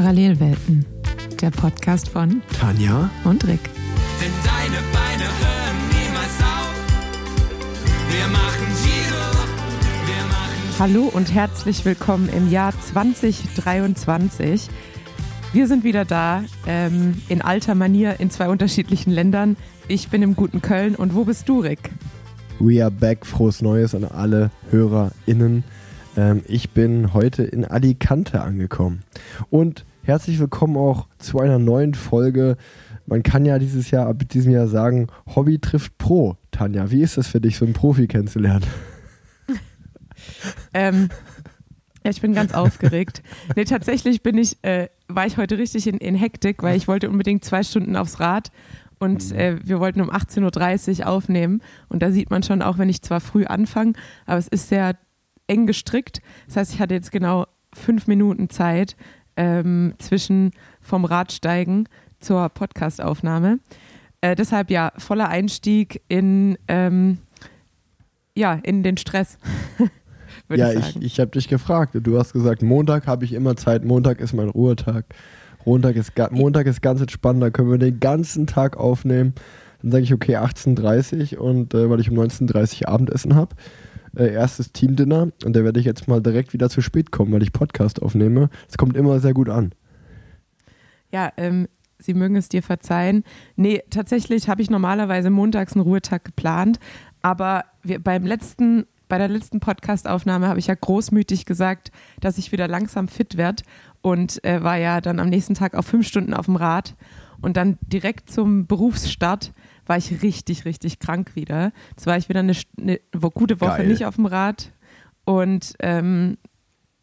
Parallelwelten, der Podcast von Tanja und Rick. Denn deine Beine hören niemals auf. Wir machen Giro, wir machen Hallo und herzlich willkommen im Jahr 2023. Wir sind wieder da, ähm, in alter Manier in zwei unterschiedlichen Ländern. Ich bin im guten Köln und wo bist du, Rick? We are back. Frohes Neues an alle HörerInnen. Ähm, ich bin heute in Alicante angekommen. Und herzlich willkommen auch zu einer neuen Folge. Man kann ja dieses Jahr, ab diesem Jahr sagen, Hobby trifft Pro. Tanja, wie ist es für dich, so einen Profi kennenzulernen? Ähm, ja, ich bin ganz aufgeregt. Nee, tatsächlich bin ich, äh, war ich heute richtig in, in Hektik, weil ich wollte unbedingt zwei Stunden aufs Rad und äh, wir wollten um 18.30 Uhr aufnehmen. Und da sieht man schon, auch wenn ich zwar früh anfange, aber es ist sehr eng gestrickt. Das heißt, ich hatte jetzt genau fünf Minuten Zeit ähm, zwischen vom Radsteigen zur Podcastaufnahme. Äh, deshalb ja, voller Einstieg in, ähm, ja, in den Stress. ja, ich ich, ich habe dich gefragt. Du hast gesagt, Montag habe ich immer Zeit. Montag ist mein Ruhetag. Montag ist, Montag ist ganz entspannt. Da können wir den ganzen Tag aufnehmen. Dann sage ich, okay, 18.30 Uhr und äh, weil ich um 19.30 Uhr Abendessen habe. Äh, erstes Teamdinner und da werde ich jetzt mal direkt wieder zu spät kommen, weil ich Podcast aufnehme. Es kommt immer sehr gut an. Ja, ähm, Sie mögen es dir verzeihen. Nee, tatsächlich habe ich normalerweise montags einen Ruhetag geplant, aber wir, beim letzten, bei der letzten Podcastaufnahme habe ich ja großmütig gesagt, dass ich wieder langsam fit werde und äh, war ja dann am nächsten Tag auf fünf Stunden auf dem Rad und dann direkt zum Berufsstart war ich richtig, richtig krank wieder. Jetzt war ich wieder eine, eine gute Woche Geil. nicht auf dem Rad und ähm,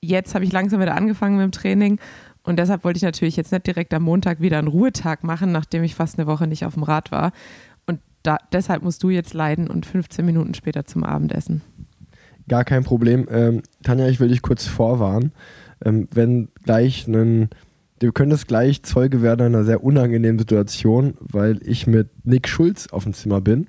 jetzt habe ich langsam wieder angefangen mit dem Training und deshalb wollte ich natürlich jetzt nicht direkt am Montag wieder einen Ruhetag machen, nachdem ich fast eine Woche nicht auf dem Rad war. Und da, deshalb musst du jetzt leiden und 15 Minuten später zum Abendessen. Gar kein Problem. Ähm, Tanja, ich will dich kurz vorwarnen. Ähm, wenn gleich ein, du könntest gleich Zeuge werden einer sehr unangenehmen Situation, weil ich mit Nick Schulz auf dem Zimmer bin,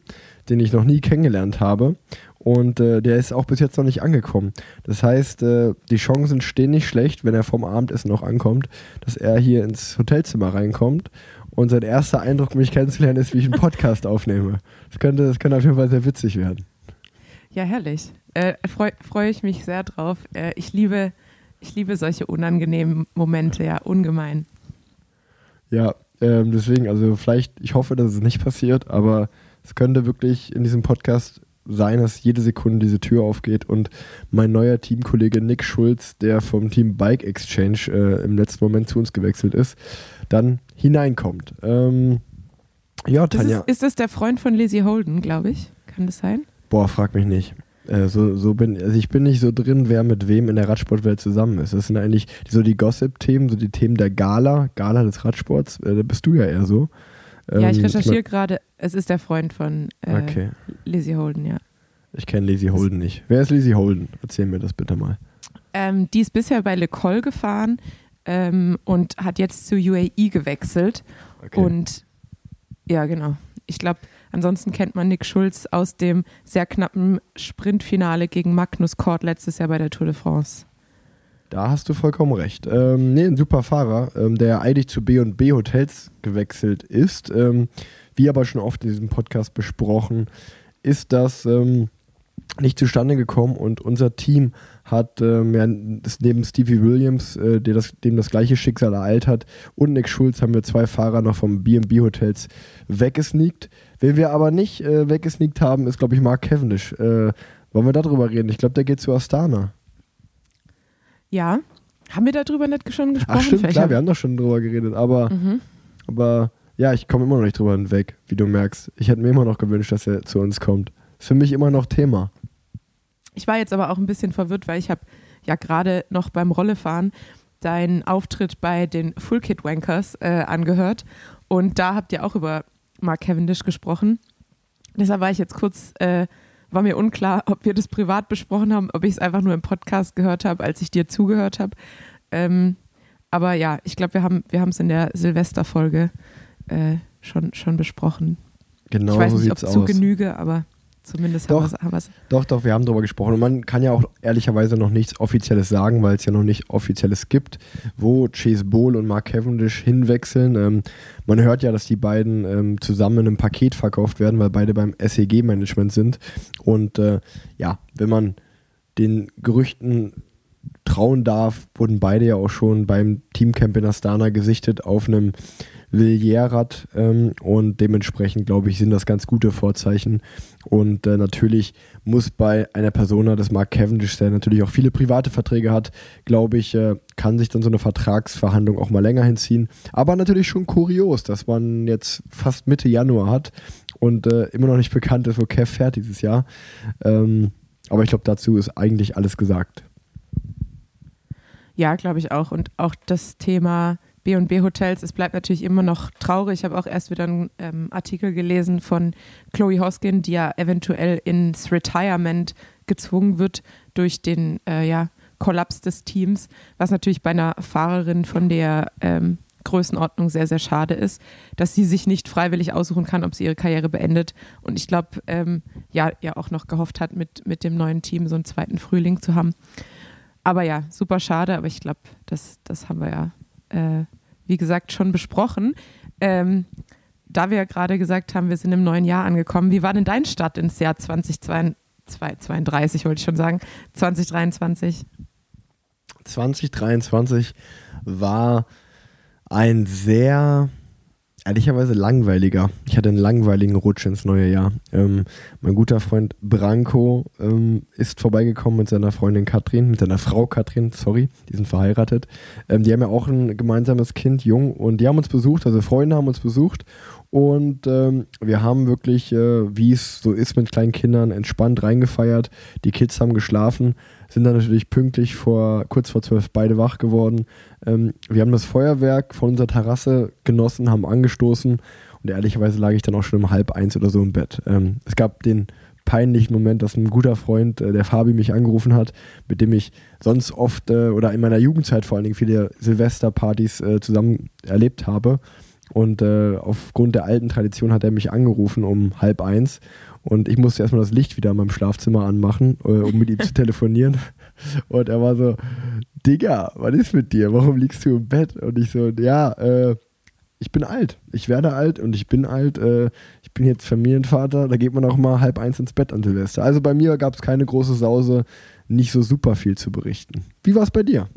den ich noch nie kennengelernt habe. Und äh, der ist auch bis jetzt noch nicht angekommen. Das heißt, äh, die Chancen stehen nicht schlecht, wenn er vom Abendessen noch ankommt, dass er hier ins Hotelzimmer reinkommt. Und sein erster Eindruck, mich kennenzulernen, ist, wie ich einen Podcast aufnehme. Das könnte, das könnte auf jeden Fall sehr witzig werden. Ja, herrlich. Äh, Freue freu ich mich sehr drauf. Äh, ich, liebe, ich liebe solche unangenehmen Momente, ja, ungemein. Ja, ähm, deswegen, also vielleicht, ich hoffe, dass es nicht passiert, aber es könnte wirklich in diesem Podcast sein, dass jede Sekunde diese Tür aufgeht und mein neuer Teamkollege Nick Schulz, der vom Team Bike Exchange äh, im letzten Moment zu uns gewechselt ist, dann hineinkommt. Ähm, ja, Das Tanja, ist, ist das der Freund von Lizzie Holden, glaube ich? Kann das sein? boah, frag mich nicht. Äh, so, so bin, also ich bin nicht so drin, wer mit wem in der Radsportwelt zusammen ist. Das sind eigentlich so die Gossip-Themen, so die Themen der Gala, Gala des Radsports. Äh, da bist du ja eher so. ja, ich Ähm, recherchiere gerade. Es ist der Freund von äh, Okay. Lizzie Holden, ja. Ich kenne Lizzie Holden nicht. Wer ist Lizzie Holden? Erzähl mir das bitte mal. Ähm, die ist bisher bei Le Col gefahren ähm, und hat jetzt zu UAE gewechselt. Und ja, genau. Ich glaube, ansonsten kennt man Nick Schulz aus dem sehr knappen Sprintfinale gegen Magnus Kort letztes Jahr bei der Tour de France. da hast du vollkommen recht. Ähm, nee, ein super Fahrer, ähm, der eigentlich zu B&B Hotels gewechselt ist. Ähm, wie aber schon oft in diesem Podcast besprochen, ist das ähm, nicht zustande gekommen und unser Team hat ähm, ja, neben Stevie Williams, äh, der das, dem das gleiche Schicksal ereilt hat, und Nick Schulz haben wir zwei Fahrer noch vom B&B Hotels weggesneakt. Wen wir aber nicht äh, weggesneakt haben, ist, glaube ich, Mark Cavendish. Äh, wollen wir darüber reden? Ich glaube, der geht zu Astana. Ja, haben wir darüber nicht schon gesprochen? Ach stimmt, Vielleicht klar, haben- wir haben doch schon drüber geredet, aber, Mhm. aber ja, ich komme immer noch nicht drüber hinweg, wie du merkst. Ich hätte mir immer noch gewünscht, dass er zu uns kommt. Ist für mich immer noch Thema. Ich war jetzt aber auch ein bisschen verwirrt, weil ich habe ja gerade noch beim Rollefahren deinen Auftritt bei den Full Kit Wankers äh, angehört und da habt ihr auch über Mark Cavendish gesprochen. Deshalb war ich jetzt kurz, äh, war mir unklar, ob wir das privat besprochen haben, ob ich es einfach nur im Podcast gehört habe, als ich dir zugehört habe. Ähm, aber ja, ich glaube, wir haben wir es in der Silvesterfolge äh, schon, schon besprochen. Genau ich weiß so nicht, ob sieht's zu aus. Genüge, aber Zumindest Doch. haben wir wir's. Doch, doch, wir haben darüber gesprochen. Und man kann ja auch ehrlicherweise noch nichts Offizielles sagen, weil es ja noch nicht Offizielles gibt, wo Chase Bowl und Mark Cavendish hinwechseln. Ähm, man hört ja, dass die beiden ähm, zusammen in einem Paket verkauft werden, weil beide beim SEG-Management sind. Und äh, ja, wenn man den Gerüchten trauen darf, wurden beide ja auch schon beim Teamcamp in Astana gesichtet auf einem Villiers-Rad ähm, und dementsprechend, glaube ich, sind das ganz gute Vorzeichen. Und äh, natürlich muss bei einer Persona des Mark Cavendish, der natürlich auch viele private Verträge hat, glaube ich, äh, kann sich dann so eine Vertragsverhandlung auch mal länger hinziehen. Aber natürlich schon kurios, dass man jetzt fast Mitte Januar hat und äh, immer noch nicht bekannt ist, wo Kev fährt dieses Jahr. Ähm, aber ich glaube, dazu ist eigentlich alles gesagt. Ja, glaube ich auch. Und auch das Thema B&B Hotels, es bleibt natürlich immer noch traurig. Ich habe auch erst wieder einen ähm, Artikel gelesen von Chloe Hoskin, die ja eventuell ins Retirement gezwungen wird durch den äh, ja, Kollaps des Teams, was natürlich bei einer Fahrerin von der ähm, Größenordnung sehr, sehr schade ist, dass sie sich nicht freiwillig aussuchen kann, ob sie ihre Karriere beendet. Und ich glaube, ähm, ja, ja auch noch gehofft hat, mit, mit dem neuen Team so einen zweiten Frühling zu haben. Aber ja, super schade, aber ich glaube, das, das haben wir ja, äh, wie gesagt, schon besprochen. Ähm, da wir ja gerade gesagt haben, wir sind im neuen Jahr angekommen, wie war denn dein Start ins Jahr 2032, wollte ich schon sagen, 2023? 2023 war ein sehr, ehrlicherweise langweiliger. Ich hatte einen langweiligen Rutsch ins neue Jahr. Ähm, mein guter Freund Branko ähm, ist vorbeigekommen mit seiner Freundin Katrin, mit seiner Frau Katrin, sorry, die sind verheiratet. Ähm, die haben ja auch ein gemeinsames Kind, jung, und die haben uns besucht, also Freunde haben uns besucht. Und ähm, wir haben wirklich, äh, wie es so ist mit kleinen Kindern, entspannt reingefeiert. Die Kids haben geschlafen, sind dann natürlich pünktlich vor kurz vor zwölf beide wach geworden. Ähm, wir haben das Feuerwerk von unserer Terrasse genossen, haben angestoßen und ehrlicherweise lag ich dann auch schon um halb eins oder so im Bett. Ähm, es gab den peinlichen Moment, dass ein guter Freund, äh, der Fabi, mich angerufen hat, mit dem ich sonst oft äh, oder in meiner Jugendzeit vor allen Dingen viele Silvesterpartys äh, zusammen erlebt habe. Und äh, aufgrund der alten Tradition hat er mich angerufen um halb eins. Und ich musste erstmal das Licht wieder in meinem Schlafzimmer anmachen, äh, um mit ihm zu telefonieren. Und er war so, Digga, was ist mit dir? Warum liegst du im Bett? Und ich so, ja, äh, ich bin alt. Ich werde alt und ich bin alt. Äh, ich bin jetzt Familienvater. Da geht man auch mal halb eins ins Bett an Silvester. Also bei mir gab es keine große Sause, nicht so super viel zu berichten. Wie war es bei dir?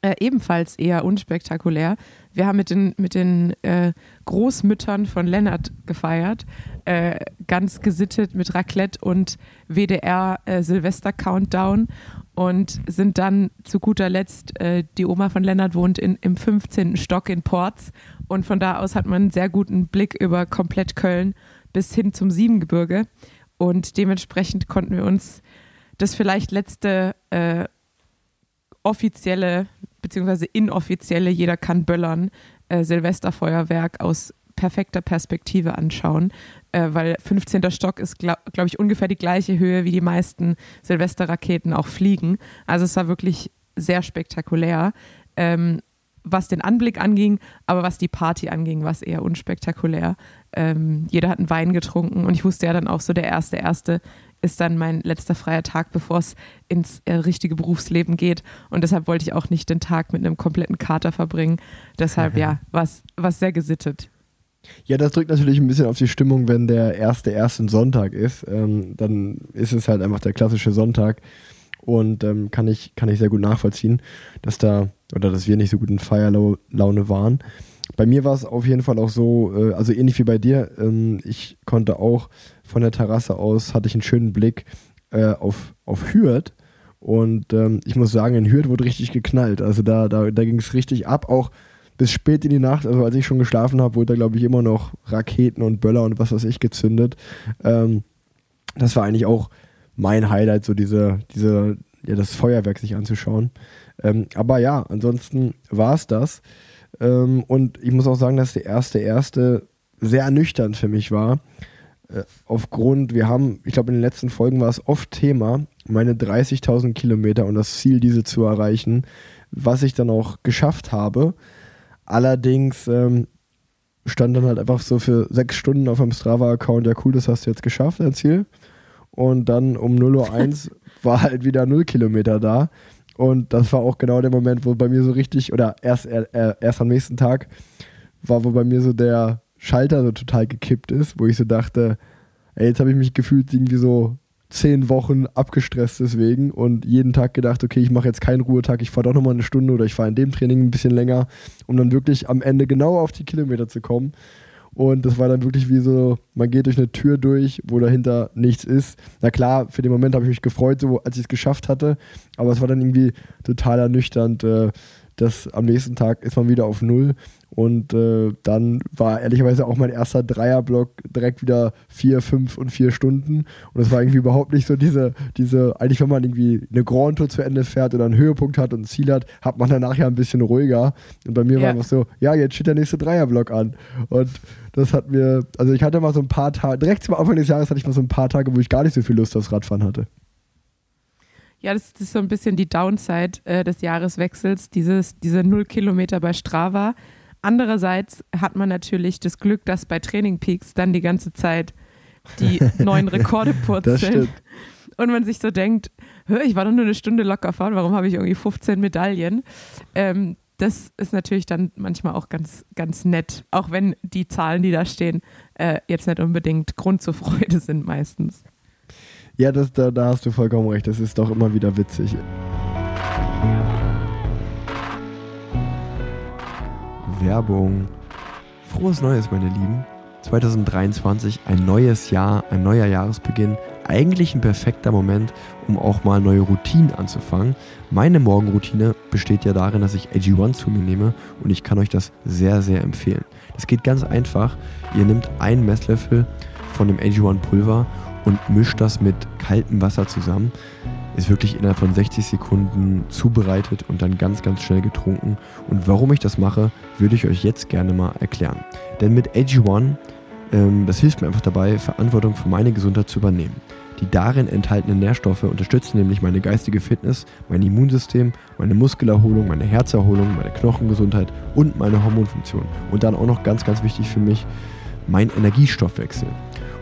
Äh, ebenfalls eher unspektakulär. Wir haben mit den, mit den äh, Großmüttern von Lennart gefeiert, äh, ganz gesittet mit Raclette und WDR äh, Silvester Countdown und sind dann zu guter Letzt, äh, die Oma von Lennart wohnt in, im 15. Stock in Porz und von da aus hat man einen sehr guten Blick über komplett Köln bis hin zum Siebengebirge und dementsprechend konnten wir uns das vielleicht letzte äh, offizielle beziehungsweise inoffizielle, jeder kann böllern, äh, Silvesterfeuerwerk aus perfekter Perspektive anschauen, äh, weil 15. Stock ist, glaube glaub ich, ungefähr die gleiche Höhe, wie die meisten Silvesterraketen auch fliegen. Also es war wirklich sehr spektakulär, ähm, was den Anblick anging, aber was die Party anging, war es eher unspektakulär. Ähm, jeder hat einen Wein getrunken und ich wusste ja dann auch so, der erste, erste ist dann mein letzter freier Tag, bevor es ins äh, richtige Berufsleben geht. Und deshalb wollte ich auch nicht den Tag mit einem kompletten Kater verbringen. Deshalb, ja, war es sehr gesittet. Ja, das drückt natürlich ein bisschen auf die Stimmung, wenn der erste erste Sonntag ist. Ähm, dann ist es halt einfach der klassische Sonntag. Und ähm, kann, ich, kann ich sehr gut nachvollziehen, dass da, oder dass wir nicht so gut in Feierlaune waren. Bei mir war es auf jeden Fall auch so, äh, also ähnlich wie bei dir, ähm, ich konnte auch von der Terrasse aus, hatte ich einen schönen Blick äh, auf, auf Hürth. Und ähm, ich muss sagen, in Hürth wurde richtig geknallt. Also da, da, da ging es richtig ab, auch bis spät in die Nacht. Also als ich schon geschlafen habe, wurde da, glaube ich, immer noch Raketen und Böller und was weiß ich gezündet. Ähm, das war eigentlich auch mein Highlight, so diese, diese, ja, das Feuerwerk sich anzuschauen. Ähm, aber ja, ansonsten war es das. Ähm, und ich muss auch sagen, dass der erste, erste sehr ernüchternd für mich war. Äh, aufgrund, wir haben, ich glaube, in den letzten Folgen war es oft Thema, meine 30.000 Kilometer und das Ziel, diese zu erreichen, was ich dann auch geschafft habe. Allerdings ähm, stand dann halt einfach so für sechs Stunden auf meinem Strava-Account, ja cool, das hast du jetzt geschafft, dein Ziel. Und dann um 0.01 Uhr war halt wieder 0 Kilometer da. Und das war auch genau der Moment, wo bei mir so richtig, oder erst, äh, erst am nächsten Tag, war, wo bei mir so der Schalter so total gekippt ist, wo ich so dachte, ey, jetzt habe ich mich gefühlt irgendwie so zehn Wochen abgestresst deswegen und jeden Tag gedacht, okay, ich mache jetzt keinen Ruhetag, ich fahre doch nochmal eine Stunde oder ich fahre in dem Training ein bisschen länger, um dann wirklich am Ende genau auf die Kilometer zu kommen. Und das war dann wirklich wie so, man geht durch eine Tür durch, wo dahinter nichts ist. Na klar, für den Moment habe ich mich gefreut, so als ich es geschafft hatte, aber es war dann irgendwie total ernüchternd, äh, dass am nächsten Tag ist man wieder auf Null und äh, dann war ehrlicherweise auch mein erster Dreierblock direkt wieder vier, fünf und vier Stunden. Und es war irgendwie überhaupt nicht so diese, diese, eigentlich wenn man irgendwie eine Grand Tour zu Ende fährt oder einen Höhepunkt hat und ein Ziel hat, hat man danach ja ein bisschen ruhiger. Und bei mir ja. war einfach so, ja, jetzt steht der nächste Dreierblock an. Und das hat mir, also ich hatte mal so ein paar Tage, direkt zum Anfang des Jahres hatte ich mal so ein paar Tage, wo ich gar nicht so viel Lust aufs Radfahren hatte. Ja, das, das ist so ein bisschen die Downside äh, des Jahreswechsels, dieses, diese null Kilometer bei Strava Andererseits hat man natürlich das Glück, dass bei Training Peaks dann die ganze Zeit die neuen Rekorde purzeln. Und man sich so denkt, ich war doch nur eine Stunde locker fahren, warum habe ich irgendwie 15 Medaillen? Ähm, das ist natürlich dann manchmal auch ganz, ganz nett, auch wenn die Zahlen, die da stehen, äh, jetzt nicht unbedingt Grund zur Freude sind meistens. Ja, das, da, da hast du vollkommen recht. Das ist doch immer wieder witzig. Werbung. Frohes Neues, meine Lieben. 2023, ein neues Jahr, ein neuer Jahresbeginn. Eigentlich ein perfekter Moment, um auch mal neue Routinen anzufangen. Meine Morgenroutine besteht ja darin, dass ich AG1 zu mir nehme und ich kann euch das sehr, sehr empfehlen. Das geht ganz einfach. Ihr nehmt einen Messlöffel von dem AG1 Pulver und mischt das mit kaltem Wasser zusammen ist wirklich innerhalb von 60 Sekunden zubereitet und dann ganz, ganz schnell getrunken. Und warum ich das mache, würde ich euch jetzt gerne mal erklären. Denn mit AG1, ähm, das hilft mir einfach dabei, Verantwortung für meine Gesundheit zu übernehmen. Die darin enthaltenen Nährstoffe unterstützen nämlich meine geistige Fitness, mein Immunsystem, meine Muskelerholung, meine Herzerholung, meine Knochengesundheit und meine Hormonfunktion. Und dann auch noch ganz, ganz wichtig für mich, mein Energiestoffwechsel.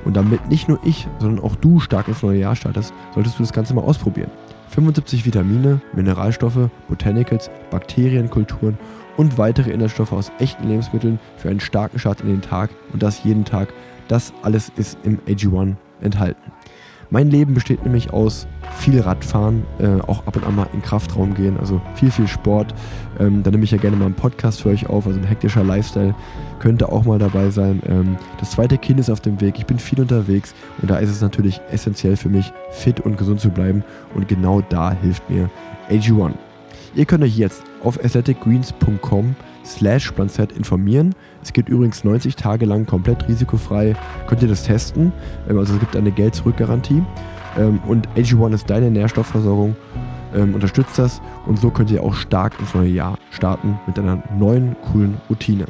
Und damit nicht nur ich, sondern auch du stark ins neue Jahr startest, solltest du das Ganze mal ausprobieren. 75 Vitamine, Mineralstoffe, Botanicals, Bakterienkulturen und weitere Inhaltsstoffe aus echten Lebensmitteln für einen starken Start in den Tag und das jeden Tag. Das alles ist im AG1 enthalten. Mein Leben besteht nämlich aus viel Radfahren, äh, auch ab und an mal in Kraftraum gehen, also viel, viel Sport. Ähm, da nehme ich ja gerne mal einen Podcast für euch auf, also ein hektischer Lifestyle könnte auch mal dabei sein. Ähm, das zweite Kind ist auf dem Weg, ich bin viel unterwegs und da ist es natürlich essentiell für mich, fit und gesund zu bleiben und genau da hilft mir AG1. Ihr könnt euch jetzt auf athleticgreens.com slash Planzett informieren. Es geht übrigens 90 Tage lang komplett risikofrei. Könnt ihr das testen. Ähm, also es gibt eine Geld-Zurück-Garantie. Ähm, und AG1 ist deine Nährstoffversorgung. Ähm, unterstützt das und so könnt ihr auch stark ins neue Jahr starten mit einer neuen, coolen Routine.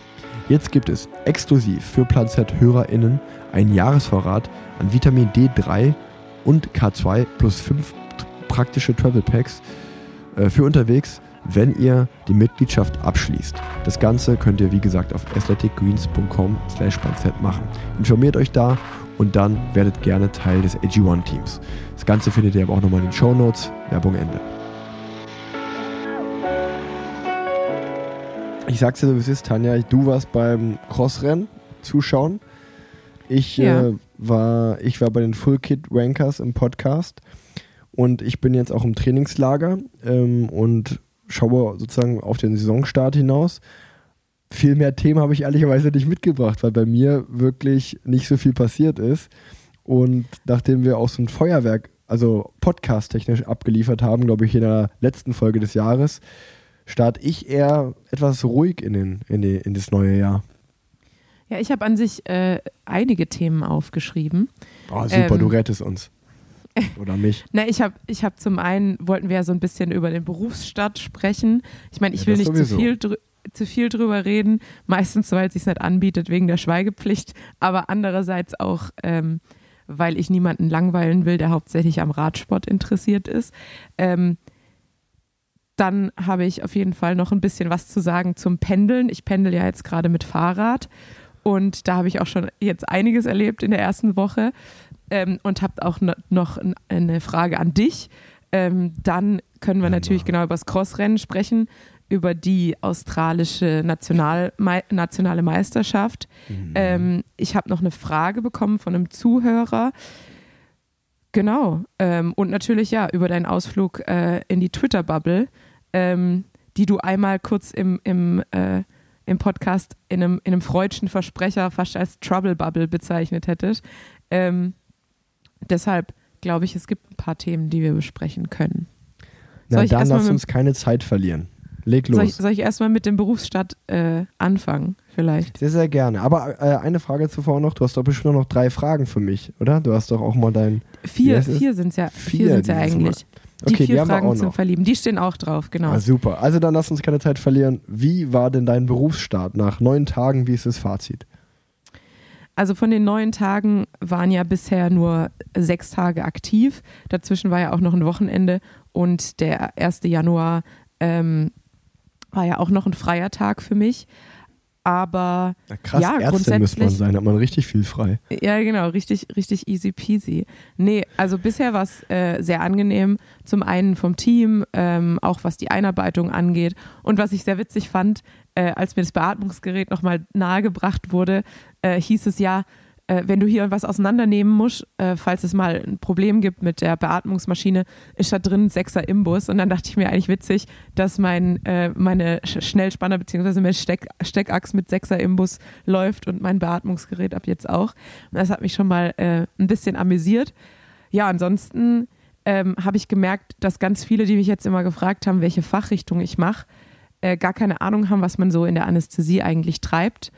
Jetzt gibt es exklusiv für Plan Z HörerInnen einen Jahresvorrat an Vitamin D3 und K2 plus 5 praktische Travel Packs äh, für unterwegs wenn ihr die Mitgliedschaft abschließt. Das Ganze könnt ihr wie gesagt auf athleticgreens.com slash machen. Informiert euch da und dann werdet gerne Teil des AG1-Teams. Das Ganze findet ihr aber auch nochmal in den Show Notes. Werbung Ende. Ich sag's dir so, wie es ist, Tanja. Du warst beim Crossrennen zuschauen. Ich, ja. äh, war, ich war bei den Full Kit Rankers im Podcast und ich bin jetzt auch im Trainingslager ähm, und schaue sozusagen auf den Saisonstart hinaus. Viel mehr Themen habe ich ehrlicherweise nicht mitgebracht, weil bei mir wirklich nicht so viel passiert ist. Und nachdem wir auch so ein Feuerwerk, also podcast-technisch abgeliefert haben, glaube ich, in der letzten Folge des Jahres, starte ich eher etwas ruhig in, den, in, die, in das neue Jahr. Ja, ich habe an sich äh, einige Themen aufgeschrieben. Oh, super, ähm, du rettest uns. Oder mich? Na, ich habe ich hab zum einen, wollten wir ja so ein bisschen über den Berufsstart sprechen. Ich meine, ich ja, will nicht zu viel, zu viel drüber reden, meistens, weil es sich nicht anbietet wegen der Schweigepflicht, aber andererseits auch, ähm, weil ich niemanden langweilen will, der hauptsächlich am Radsport interessiert ist. Ähm, dann habe ich auf jeden Fall noch ein bisschen was zu sagen zum Pendeln. Ich pendel ja jetzt gerade mit Fahrrad Und da habe ich auch schon jetzt einiges erlebt in der ersten Woche ähm, und habe auch no noch eine Frage an dich. Ähm, dann können wir natürlich genau über das Crossrennen sprechen, über die australische National nationale Meisterschaft. Mhm. Ähm, ich habe noch eine Frage bekommen von einem Zuhörer. Genau. Ähm, und natürlich ja über deinen Ausflug äh, in die Twitter-Bubble, ähm, die du einmal kurz im, im, äh, im Podcast in einem, in einem freudschen Versprecher fast als Trouble Bubble bezeichnet hättest. Ähm, deshalb glaube ich, es gibt ein paar Themen, die wir besprechen können. Na, dann lass uns keine Zeit verlieren. Leg los. Soll ich, soll ich erstmal mit dem Berufsstadt äh, anfangen, vielleicht? Sehr, sehr gerne. Aber äh, eine Frage zuvor noch. Du hast doch bestimmt noch drei Fragen für mich, oder? Du hast doch auch mal dein. Vier, vier sind es ja, vier, vier sind's ja eigentlich. Die okay, vier die Fragen zum Verlieben, die stehen auch drauf, genau. Ah, super. Also dann lass uns keine Zeit verlieren. Wie war denn dein Berufsstart nach neun Tagen? Wie ist das Fazit? Also von den neun Tagen waren ja bisher nur sechs Tage aktiv. Dazwischen war ja auch noch ein Wochenende und der 1. Januar ähm, war ja auch noch ein freier Tag für mich. Aber ja, krass, ja, Ärztin grundsätzlich muss man sein, hat man richtig viel frei. Ja, genau, richtig, richtig easy peasy. Nee, also bisher war es äh, sehr angenehm. Zum einen vom Team, ähm, auch was die Einarbeitung angeht. Und was ich sehr witzig fand, äh, als mir das Beatmungsgerät nochmal nahegebracht wurde, äh, hieß es ja, äh, wenn du hier was auseinandernehmen musst, äh, falls es mal ein Problem gibt mit der Beatmungsmaschine, ist da drin ein Sechser Imbus. Und dann dachte ich mir eigentlich witzig, dass mein, äh, meine Schnellspanner bzw. meine Steck, Steckachs mit Sechser Imbus läuft und mein Beatmungsgerät ab jetzt auch. Und das hat mich schon mal äh, ein bisschen amüsiert. Ja, ansonsten ähm, habe ich gemerkt, dass ganz viele, die mich jetzt immer gefragt haben, welche Fachrichtung ich mache, äh, gar keine Ahnung haben, was man so in der Anästhesie eigentlich treibt.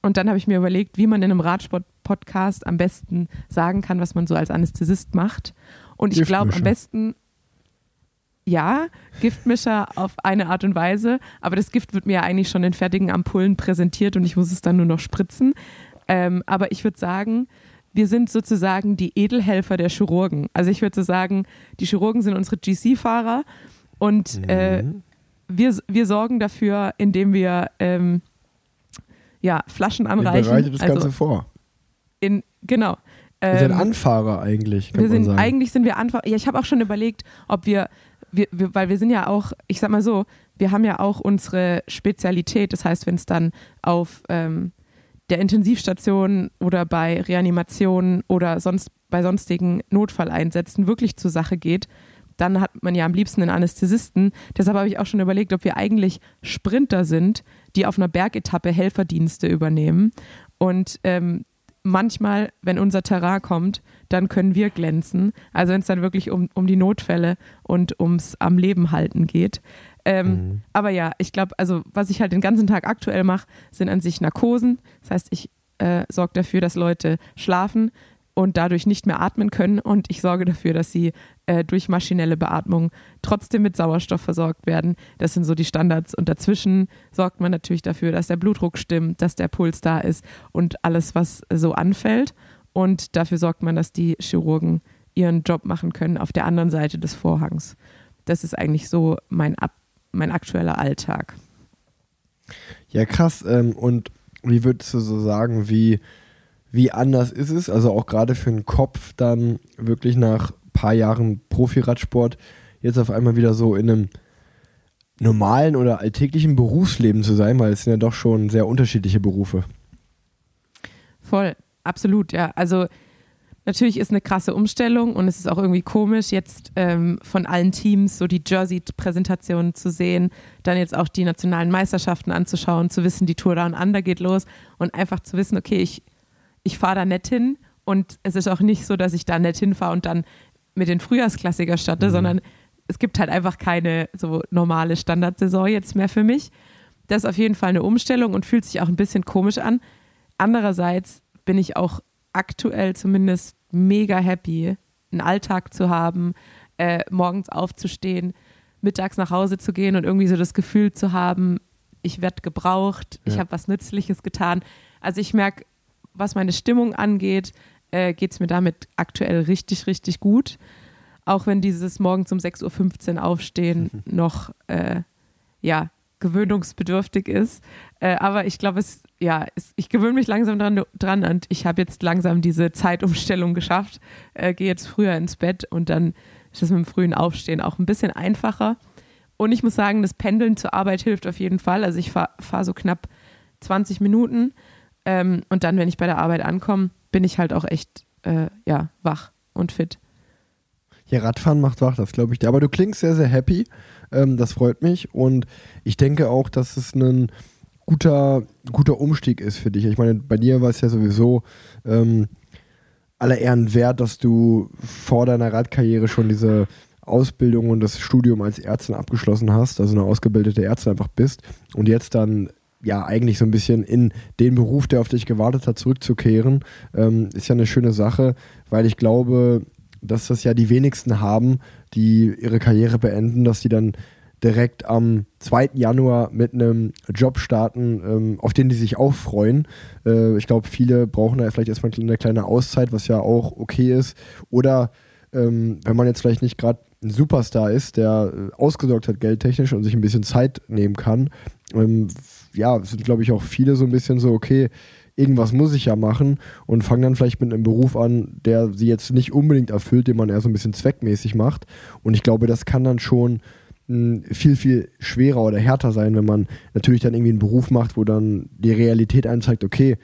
Und dann habe ich mir überlegt, wie man in einem Radsport-Podcast am besten sagen kann, was man so als Anästhesist macht. Und ich glaube, am besten, ja, Giftmischer auf eine Art und Weise, aber das Gift wird mir ja eigentlich schon in fertigen Ampullen präsentiert und ich muss es dann nur noch spritzen. Ähm, aber ich würde sagen, wir sind sozusagen die Edelhelfer der Chirurgen. Also ich würde so sagen, die Chirurgen sind unsere GC-Fahrer und äh, mhm. Wir, wir sorgen dafür, indem wir ähm, ja, Flaschen anreichen. Ihr bereitet das also Ganze vor. In, genau. Wir sind ähm, Anfahrer eigentlich, wir sind, sagen. Eigentlich sind wir Anfahrer. Ja, ich habe auch schon überlegt, ob wir, wir, wir, weil wir sind ja auch, ich sag mal so, wir haben ja auch unsere Spezialität. Das heißt, wenn es dann auf ähm, der Intensivstation oder bei Reanimationen oder sonst bei sonstigen Notfalleinsätzen wirklich zur Sache geht, dann hat man ja am liebsten einen Anästhesisten. Deshalb habe ich auch schon überlegt, ob wir eigentlich Sprinter sind, die auf einer Bergetappe Helferdienste übernehmen. Und ähm, manchmal, wenn unser Terrain kommt, dann können wir glänzen. Also wenn es dann wirklich um, um die Notfälle und ums am Leben halten geht. Ähm, mhm. Aber ja, ich glaube, also was ich halt den ganzen Tag aktuell mache, sind an sich Narkosen. Das heißt, ich äh, sorge dafür, dass Leute schlafen und dadurch nicht mehr atmen können. Und ich sorge dafür, dass sie äh, durch maschinelle Beatmung trotzdem mit Sauerstoff versorgt werden. Das sind so die Standards. Und dazwischen sorgt man natürlich dafür, dass der Blutdruck stimmt, dass der Puls da ist und alles, was so anfällt. Und dafür sorgt man, dass die Chirurgen ihren Job machen können auf der anderen Seite des Vorhangs. Das ist eigentlich so mein, mein aktueller Alltag. Ja, krass. Ähm, und wie würdest du so sagen, wie wie anders ist es? Also auch gerade für den Kopf dann wirklich nach ein paar Jahren Profiradsport jetzt auf einmal wieder so in einem normalen oder alltäglichen Berufsleben zu sein, weil es sind ja doch schon sehr unterschiedliche Berufe. Voll, absolut, ja. Also natürlich ist eine krasse Umstellung und es ist auch irgendwie komisch, jetzt ähm, von allen Teams so die Jersey-Präsentation zu sehen, dann jetzt auch die nationalen Meisterschaften anzuschauen, zu wissen, die Tour Down Under geht los und einfach zu wissen, okay, ich ich fahre da nett hin und es ist auch nicht so, dass ich da nett hinfahre und dann mit den Frühjahrsklassiker statte, mhm. sondern es gibt halt einfach keine so normale Standardsaison jetzt mehr für mich. Das ist auf jeden Fall eine Umstellung und fühlt sich auch ein bisschen komisch an. Andererseits bin ich auch aktuell zumindest mega happy, einen Alltag zu haben, äh, morgens aufzustehen, mittags nach Hause zu gehen und irgendwie so das Gefühl zu haben, ich werde gebraucht, ja. ich habe was Nützliches getan. Also ich merke was meine Stimmung angeht, äh, geht es mir damit aktuell richtig, richtig gut. Auch wenn dieses morgens um 6.15 Uhr aufstehen noch, äh, ja, gewöhnungsbedürftig ist. Äh, aber ich glaube, es, ja, es, ich gewöhne mich langsam dran, dran und ich habe jetzt langsam diese Zeitumstellung geschafft. Äh, Gehe jetzt früher ins Bett und dann ist es mit dem frühen Aufstehen auch ein bisschen einfacher. Und ich muss sagen, das Pendeln zur Arbeit hilft auf jeden Fall. Also ich fahre fahr so knapp 20 Minuten ähm, und dann, wenn ich bei der Arbeit ankomme, bin ich halt auch echt äh, ja, wach und fit. Ja, Radfahren macht wach, das glaube ich dir. Aber du klingst sehr, sehr happy. Ähm, das freut mich. Und ich denke auch, dass es ein guter, guter Umstieg ist für dich. Ich meine, bei dir war es ja sowieso ähm, aller Ehren wert, dass du vor deiner Radkarriere schon diese Ausbildung und das Studium als Ärztin abgeschlossen hast, also eine ausgebildete Ärztin einfach bist und jetzt dann ja eigentlich so ein bisschen in den Beruf, der auf dich gewartet hat, zurückzukehren, ähm, ist ja eine schöne Sache, weil ich glaube, dass das ja die wenigsten haben, die ihre Karriere beenden, dass die dann direkt am 2. Januar mit einem Job starten, ähm, auf den die sich auch freuen. Äh, ich glaube, viele brauchen da vielleicht erstmal eine kleine Auszeit, was ja auch okay ist. Oder ähm, wenn man jetzt vielleicht nicht gerade ein Superstar ist, der äh, ausgesorgt hat geldtechnisch und sich ein bisschen Zeit nehmen kann, ähm, ja, sind glaube ich auch viele so ein bisschen so, okay, irgendwas muss ich ja machen und fangen dann vielleicht mit einem Beruf an, der sie jetzt nicht unbedingt erfüllt, den man eher so ein bisschen zweckmäßig macht. Und ich glaube, das kann dann schon mh, viel, viel schwerer oder härter sein, wenn man natürlich dann irgendwie einen Beruf macht, wo dann die Realität einzeigt, okay,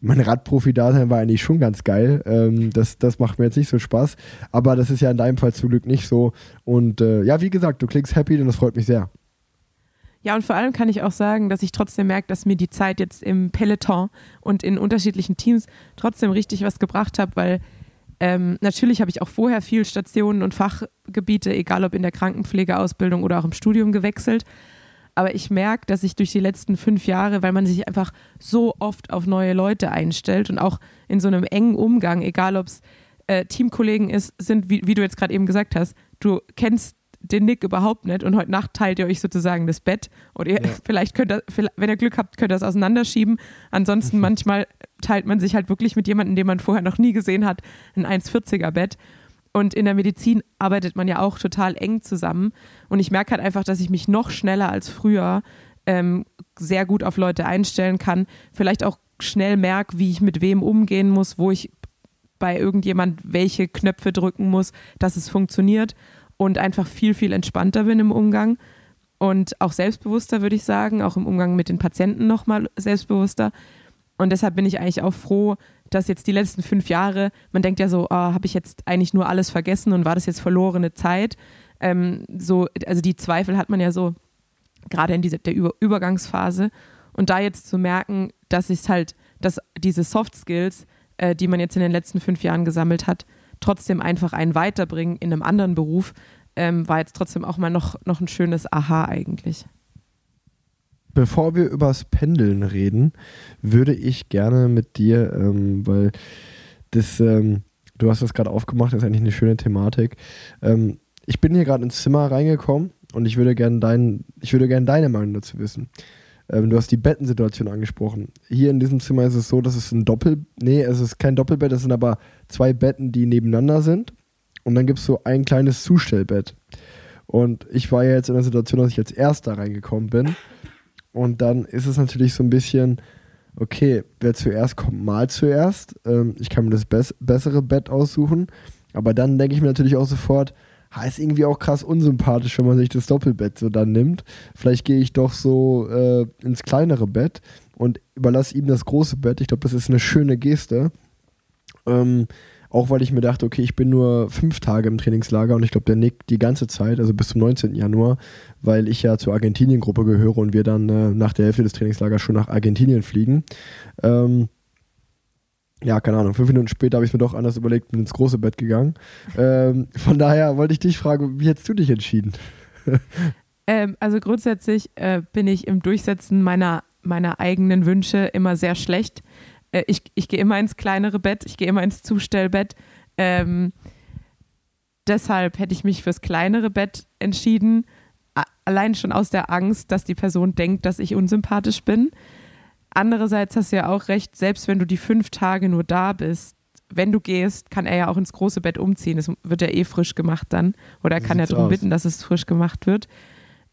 mein Radprofi-Dasein war eigentlich schon ganz geil. Ähm, das, das macht mir jetzt nicht so Spaß. Aber das ist ja in deinem Fall zum Glück nicht so. Und äh, ja, wie gesagt, du klingst happy und das freut mich sehr. Ja, und vor allem kann ich auch sagen, dass ich trotzdem merke, dass mir die Zeit jetzt im Peloton und in unterschiedlichen Teams trotzdem richtig was gebracht hat, weil ähm, natürlich habe ich auch vorher viel Stationen und Fachgebiete, egal ob in der Krankenpflegeausbildung oder auch im Studium gewechselt. Aber ich merke, dass ich durch die letzten fünf Jahre, weil man sich einfach so oft auf neue Leute einstellt und auch in so einem engen Umgang, egal ob es äh, Teamkollegen ist, sind, wie, wie du jetzt gerade eben gesagt hast, du kennst den Nick überhaupt nicht und heute Nacht teilt ihr euch sozusagen das Bett oder ihr, ja. vielleicht könnt ihr, wenn ihr Glück habt, könnt ihr das auseinanderschieben. Ansonsten mhm. manchmal teilt man sich halt wirklich mit jemandem, den man vorher noch nie gesehen hat, ein 1,40er Bett. Und in der Medizin arbeitet man ja auch total eng zusammen. Und ich merke halt einfach, dass ich mich noch schneller als früher ähm, sehr gut auf Leute einstellen kann. Vielleicht auch schnell merke, wie ich mit wem umgehen muss, wo ich bei irgendjemand welche Knöpfe drücken muss, dass es funktioniert und einfach viel, viel entspannter bin im Umgang und auch selbstbewusster, würde ich sagen, auch im Umgang mit den Patienten nochmal selbstbewusster. Und deshalb bin ich eigentlich auch froh, dass jetzt die letzten fünf Jahre, man denkt ja so, oh, habe ich jetzt eigentlich nur alles vergessen und war das jetzt verlorene Zeit? Ähm, so, also die Zweifel hat man ja so gerade in dieser der Über Übergangsphase. Und da jetzt zu merken, dass ich halt, dass diese Soft Skills, äh, die man jetzt in den letzten fünf Jahren gesammelt hat, trotzdem einfach einen weiterbringen in einem anderen Beruf, ähm, war jetzt trotzdem auch mal noch, noch ein schönes Aha eigentlich. Bevor wir übers Pendeln reden, würde ich gerne mit dir, ähm, weil das, ähm, du hast das gerade aufgemacht, ist eigentlich eine schöne Thematik. Ähm, ich bin hier gerade ins Zimmer reingekommen und ich würde gerne dein, ich würde gerne deine Meinung dazu wissen. Ähm, du hast die Bettensituation angesprochen. Hier in diesem Zimmer ist es so, dass es ein Doppel, nee, es ist kein Doppelbett, es sind aber zwei Betten, die nebeneinander sind. Und dann gibt es so ein kleines Zustellbett. Und ich war ja jetzt in der Situation, dass ich als Erster reingekommen bin. Und dann ist es natürlich so ein bisschen, okay, wer zuerst kommt, mal zuerst. Ähm, ich kann mir das bess bessere Bett aussuchen. Aber dann denke ich mir natürlich auch sofort, ist irgendwie auch krass unsympathisch, wenn man sich das Doppelbett so dann nimmt. Vielleicht gehe ich doch so äh, ins kleinere Bett und überlasse ihm das große Bett. Ich glaube, das ist eine schöne Geste. Ähm, auch weil ich mir dachte, okay, ich bin nur fünf Tage im Trainingslager und ich glaube, der Nick die ganze Zeit, also bis zum 19. Januar, weil ich ja zur Argentinien-Gruppe gehöre und wir dann äh, nach der Hälfte des Trainingslagers schon nach Argentinien fliegen. Ähm, ja, keine Ahnung, fünf Minuten später habe ich mir doch anders überlegt, bin ins große Bett gegangen. Ähm, von daher wollte ich dich fragen, wie hättest du dich entschieden? ähm, also grundsätzlich äh, bin ich im Durchsetzen meiner, meiner eigenen Wünsche immer sehr schlecht. Äh, ich ich gehe immer ins kleinere Bett, ich gehe immer ins Zustellbett. Ähm, deshalb hätte ich mich fürs kleinere Bett entschieden, allein schon aus der Angst, dass die Person denkt, dass ich unsympathisch bin. Andererseits hast du ja auch recht, selbst wenn du die fünf Tage nur da bist, wenn du gehst, kann er ja auch ins große Bett umziehen. Das wird ja eh frisch gemacht dann. Oder er kann ja darum bitten, dass es frisch gemacht wird.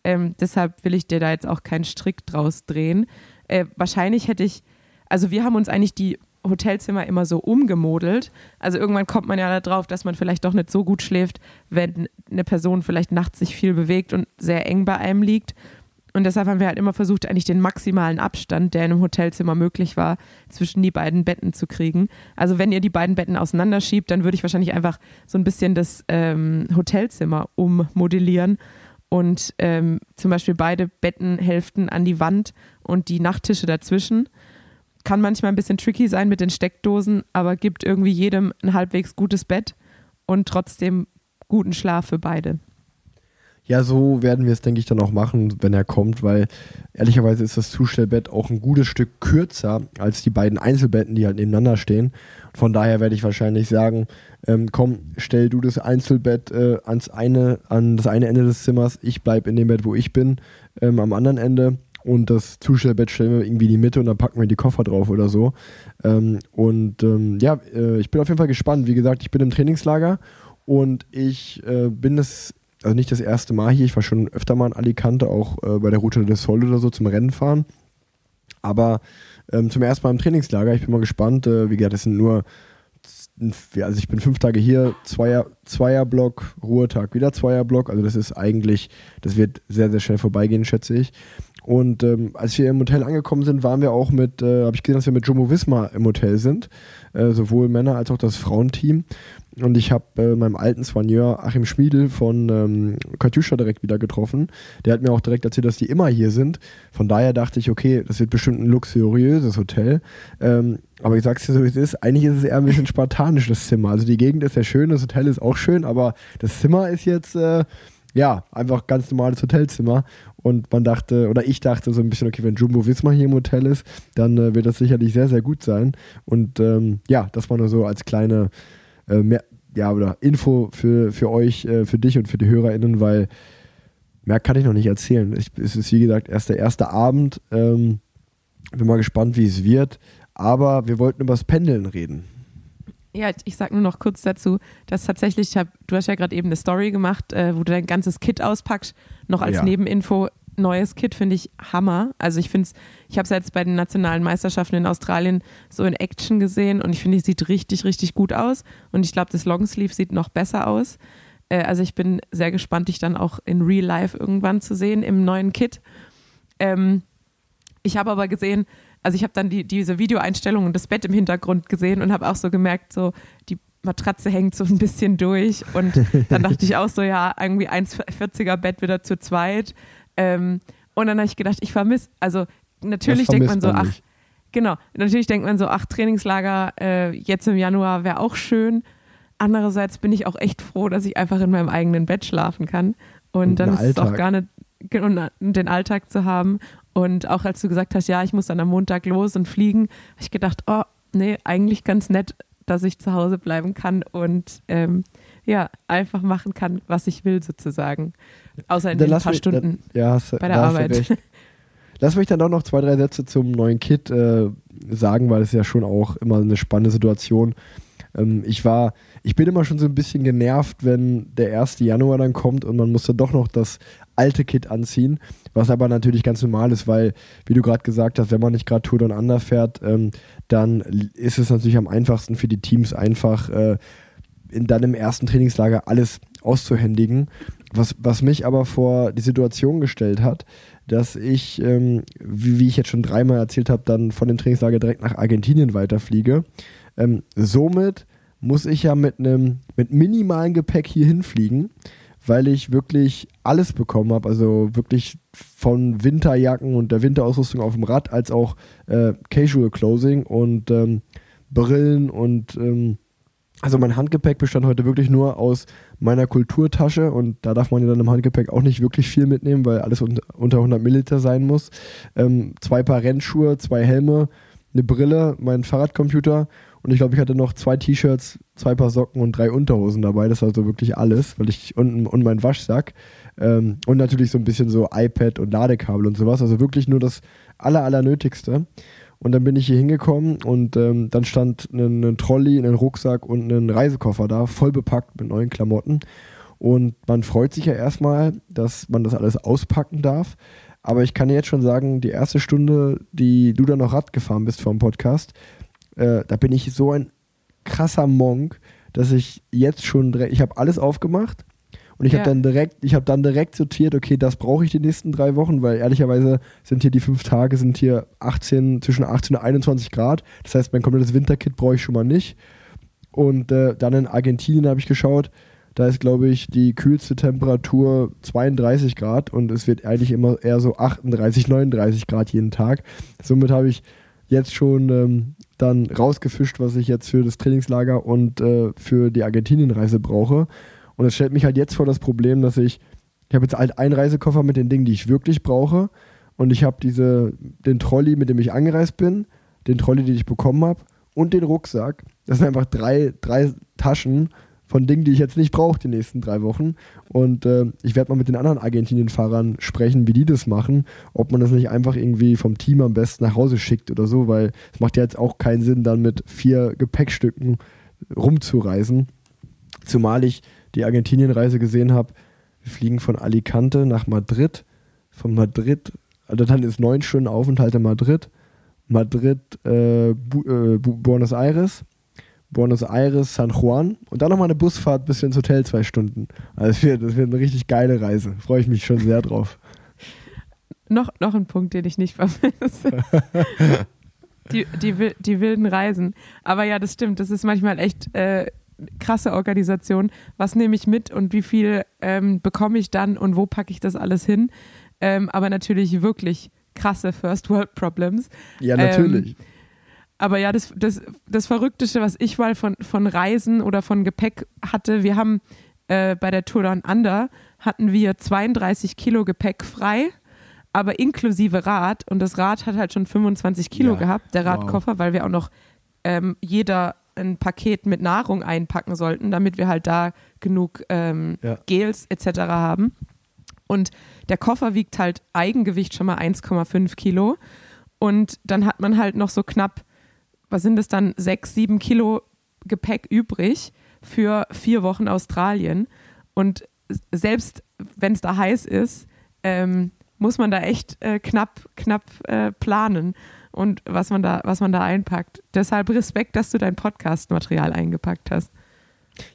Ähm, deshalb will ich dir da jetzt auch keinen Strick draus drehen. Äh, wahrscheinlich hätte ich, also wir haben uns eigentlich die Hotelzimmer immer so umgemodelt. Also irgendwann kommt man ja darauf, dass man vielleicht doch nicht so gut schläft, wenn eine Person vielleicht nachts sich viel bewegt und sehr eng bei einem liegt. Und deshalb haben wir halt immer versucht, eigentlich den maximalen Abstand, der in einem Hotelzimmer möglich war, zwischen die beiden Betten zu kriegen. Also wenn ihr die beiden Betten auseinanderschiebt, dann würde ich wahrscheinlich einfach so ein bisschen das ähm, Hotelzimmer ummodellieren und ähm, zum Beispiel beide Bettenhälften an die Wand und die Nachttische dazwischen. Kann manchmal ein bisschen tricky sein mit den Steckdosen, aber gibt irgendwie jedem ein halbwegs gutes Bett und trotzdem guten Schlaf für beide. Ja, so werden wir es, denke ich, dann auch machen, wenn er kommt, weil ehrlicherweise ist das Zustellbett auch ein gutes Stück kürzer als die beiden Einzelbetten, die halt nebeneinander stehen. Von daher werde ich wahrscheinlich sagen, ähm, komm, stell du das Einzelbett äh, ans eine, an das eine Ende des Zimmers, ich bleibe in dem Bett, wo ich bin, ähm, am anderen Ende und das Zustellbett stellen wir irgendwie in die Mitte und dann packen wir die Koffer drauf oder so. Ähm, und ähm, ja, äh, ich bin auf jeden Fall gespannt. Wie gesagt, ich bin im Trainingslager und ich äh, bin es also nicht das erste Mal hier, ich war schon öfter mal in Alicante, auch äh, bei der Route des Sol oder so zum Rennen fahren. Aber ähm, zum ersten Mal im Trainingslager, ich bin mal gespannt. Äh, wie gesagt, das sind nur, also ich bin fünf Tage hier, Zweier, Zweierblock, Ruhetag, wieder Zweierblock. Also das ist eigentlich, das wird sehr, sehr schnell vorbeigehen, schätze ich. Und ähm, als wir im Hotel angekommen sind, waren wir auch mit, äh, habe ich gesehen, dass wir mit Jumbo Visma im Hotel sind, äh, sowohl Männer als auch das Frauenteam. Und ich habe äh, meinem alten Soigneur Achim Schmiedel von ähm, Katjuscha direkt wieder getroffen. Der hat mir auch direkt erzählt, dass die immer hier sind. Von daher dachte ich, okay, das wird bestimmt ein luxuriöses Hotel. Ähm, aber ich sag's dir so, wie es ist. Eigentlich ist es eher ein bisschen spartanisch, das Zimmer. Also die Gegend ist sehr schön, das Hotel ist auch schön, aber das Zimmer ist jetzt, äh, ja, einfach ganz normales Hotelzimmer. Und man dachte, oder ich dachte so ein bisschen, okay, wenn Jumbo Wismar hier im Hotel ist, dann äh, wird das sicherlich sehr, sehr gut sein. Und ähm, ja, das war nur so als kleine äh, mehr, ja, oder Info für, für euch, äh, für dich und für die HörerInnen, weil mehr kann ich noch nicht erzählen. Ich, es ist wie gesagt erst der erste Abend. Ähm, bin mal gespannt, wie es wird. Aber wir wollten über das Pendeln reden. Ja, ich sag nur noch kurz dazu, dass tatsächlich, ich hab, du hast ja gerade eben eine Story gemacht, äh, wo du dein ganzes Kit auspackst, noch als Ja. Nebeninfo. Neues Kit finde ich Hammer. Also ich finde es, ich habe es jetzt bei den nationalen Meisterschaften in Australien so in Action gesehen und ich finde, es sieht richtig, richtig gut aus. Und ich glaube, das Longsleeve sieht noch besser aus. Äh, also ich bin sehr gespannt, dich dann auch in Real Life irgendwann zu sehen im neuen Kit. Ähm, ich habe aber gesehen, also ich habe dann die, diese Videoeinstellung und das Bett im Hintergrund gesehen und habe auch so gemerkt, so die Matratze hängt so ein bisschen durch und dann dachte ich auch so, ja, irgendwie 1,40er Bett wieder zu zweit. Ähm, und dann habe ich gedacht, ich vermisse, also natürlich denkt man so, ach, nicht. genau, natürlich denkt man so, ach, Trainingslager äh, jetzt im Januar wäre auch schön. Andererseits bin ich auch echt froh, dass ich einfach in meinem eigenen Bett schlafen kann. Und, Und dann ist es auch Alltag. gar nicht, genau, den Alltag zu haben. Und auch als du gesagt hast, ja, ich muss dann am Montag los und fliegen, habe ich gedacht, oh, nee, eigentlich ganz nett, dass ich zu Hause bleiben kann und ähm, ja, einfach machen kann, was ich will sozusagen. Außer in Dann den paar mich- Stunden Dann, ja, hast, bei der Arbeit. Lass mich dann auch noch zwei, drei Sätze zum neuen Kit äh, sagen, weil es ja schon auch immer eine spannende Situation. Ähm, ich war, ich bin immer schon so ein bisschen genervt, wenn der 1. Januar dann kommt und man muss dann doch noch das alte Kit anziehen, was aber natürlich ganz normal ist, weil, wie du gerade gesagt hast, wenn man nicht gerade Tour Down Under fährt, ähm, dann ist es natürlich am einfachsten für die Teams einfach äh, in, dann im ersten Trainingslager alles auszuhändigen. Was, was mich aber vor die Situation gestellt hat, dass ich, ähm, wie, wie ich jetzt schon dreimal erzählt habe, dann von dem Trainingslager direkt nach Argentinien weiterfliege. Ähm, somit muss ich ja mit einem mit minimalem Gepäck hier hinfliegen, weil ich wirklich alles bekommen habe, also wirklich von Winterjacken und der Winterausrüstung auf dem Rad als auch äh, Casual Clothing und ähm, Brillen und ähm, also mein Handgepäck bestand heute wirklich nur aus meiner Kulturtasche und da darf man ja dann im Handgepäck auch nicht wirklich viel mitnehmen, weil alles un unter 100 Milliliter sein muss. Ähm, zwei Paar Rennschuhe, zwei Helme, eine Brille, mein Fahrradcomputer und ich glaube, ich hatte noch zwei T-Shirts, zwei Paar Socken und drei Unterhosen dabei. Das war so wirklich alles, weil ich und, und mein Waschsack ähm, und natürlich so ein bisschen so iPad und Ladekabel und sowas. Also wirklich nur das aller, aller Nötigste. Und dann bin ich hier hingekommen und ähm, dann stand ein, ein Trolley, ein Rucksack und ein Reisekoffer da, voll bepackt mit neuen Klamotten. Und man freut sich ja erstmal, dass man das alles auspacken darf. Aber ich kann jetzt schon sagen, die erste Stunde, die du dann noch Rad gefahren bist vom Podcast, äh, da bin ich so ein krasser Monk, dass ich jetzt schon ich habe alles aufgemacht und ich Ja. habe dann direkt, ich habe dann direkt sortiert, okay, das brauche ich die nächsten drei Wochen, weil ehrlicherweise sind hier die fünf Tage, sind hier 18, zwischen 18 und 21 Grad. Das heißt, mein komplettes Winterkit brauche ich schon mal nicht. Und äh, dann in Argentinien habe ich geschaut, da ist, glaube ich, die kühlste Temperatur 32 Grad und es wird eigentlich immer eher so 38, 39 Grad jeden Tag. Somit habe ich jetzt schon ähm, dann rausgefischt, was ich jetzt für das Trainingslager und äh, für die Argentinienreise brauche. Und es stellt mich halt jetzt vor das Problem, dass ich, ich habe jetzt halt einen Reisekoffer mit den Dingen, die ich wirklich brauche. Und ich habe diese, den Trolley, mit dem ich angereist bin, den Trolley, den ich bekommen habe, und den Rucksack. Das sind einfach drei, drei Taschen von Dingen, die ich jetzt nicht brauche die nächsten drei Wochen. Und äh, ich werde mal mit den anderen Argentinien-Fahrern sprechen, wie die das machen. Ob man das nicht einfach irgendwie vom Team am besten nach Hause schickt oder so, weil es macht ja jetzt auch keinen Sinn, dann mit vier Gepäckstücken rumzureisen. Zumal ich die Argentinien-Reise gesehen habe. Wir fliegen von Alicante nach Madrid. Von Madrid, also dann ist neun Stunden Aufenthalt in Madrid. Madrid, äh, Bu äh, Bu Buenos Aires. Buenos Aires, San Juan und dann nochmal eine Busfahrt bis ins Hotel zwei Stunden. Also das wird, das wird eine richtig geile Reise. Freue ich mich schon sehr drauf. Noch, noch ein Punkt, den ich nicht vermisse. die, die, die wilden Reisen. Aber ja, das stimmt. Das ist manchmal echt äh, krasse Organisation. Was nehme ich mit und wie viel ähm, bekomme ich dann und wo packe ich das alles hin? Ähm, aber natürlich wirklich krasse First World Problems. Ja, Ähm, natürlich. Aber ja, das, das, das Verrückteste, was ich mal von, von Reisen oder von Gepäck hatte, wir haben äh, bei der Tour Down Under hatten wir 32 Kilo Gepäck frei, aber inklusive Rad. Und das Rad hat halt schon 25 Kilo Ja, gehabt, der wow. Radkoffer, weil wir auch noch ähm, jeder ein Paket mit Nahrung einpacken sollten, damit wir halt da genug ähm, Ja. Gels etc. haben. Und der Koffer wiegt halt Eigengewicht schon mal 1,5 Kilo. Und dann hat man halt noch so knapp, was sind es dann, sechs, sieben Kilo Gepäck übrig für vier Wochen Australien. Und selbst wenn es da heiß ist, ähm, muss man da echt äh, knapp, knapp äh, planen und was man da, was man da einpackt. Deshalb Respekt, dass du dein Podcast-Material eingepackt hast.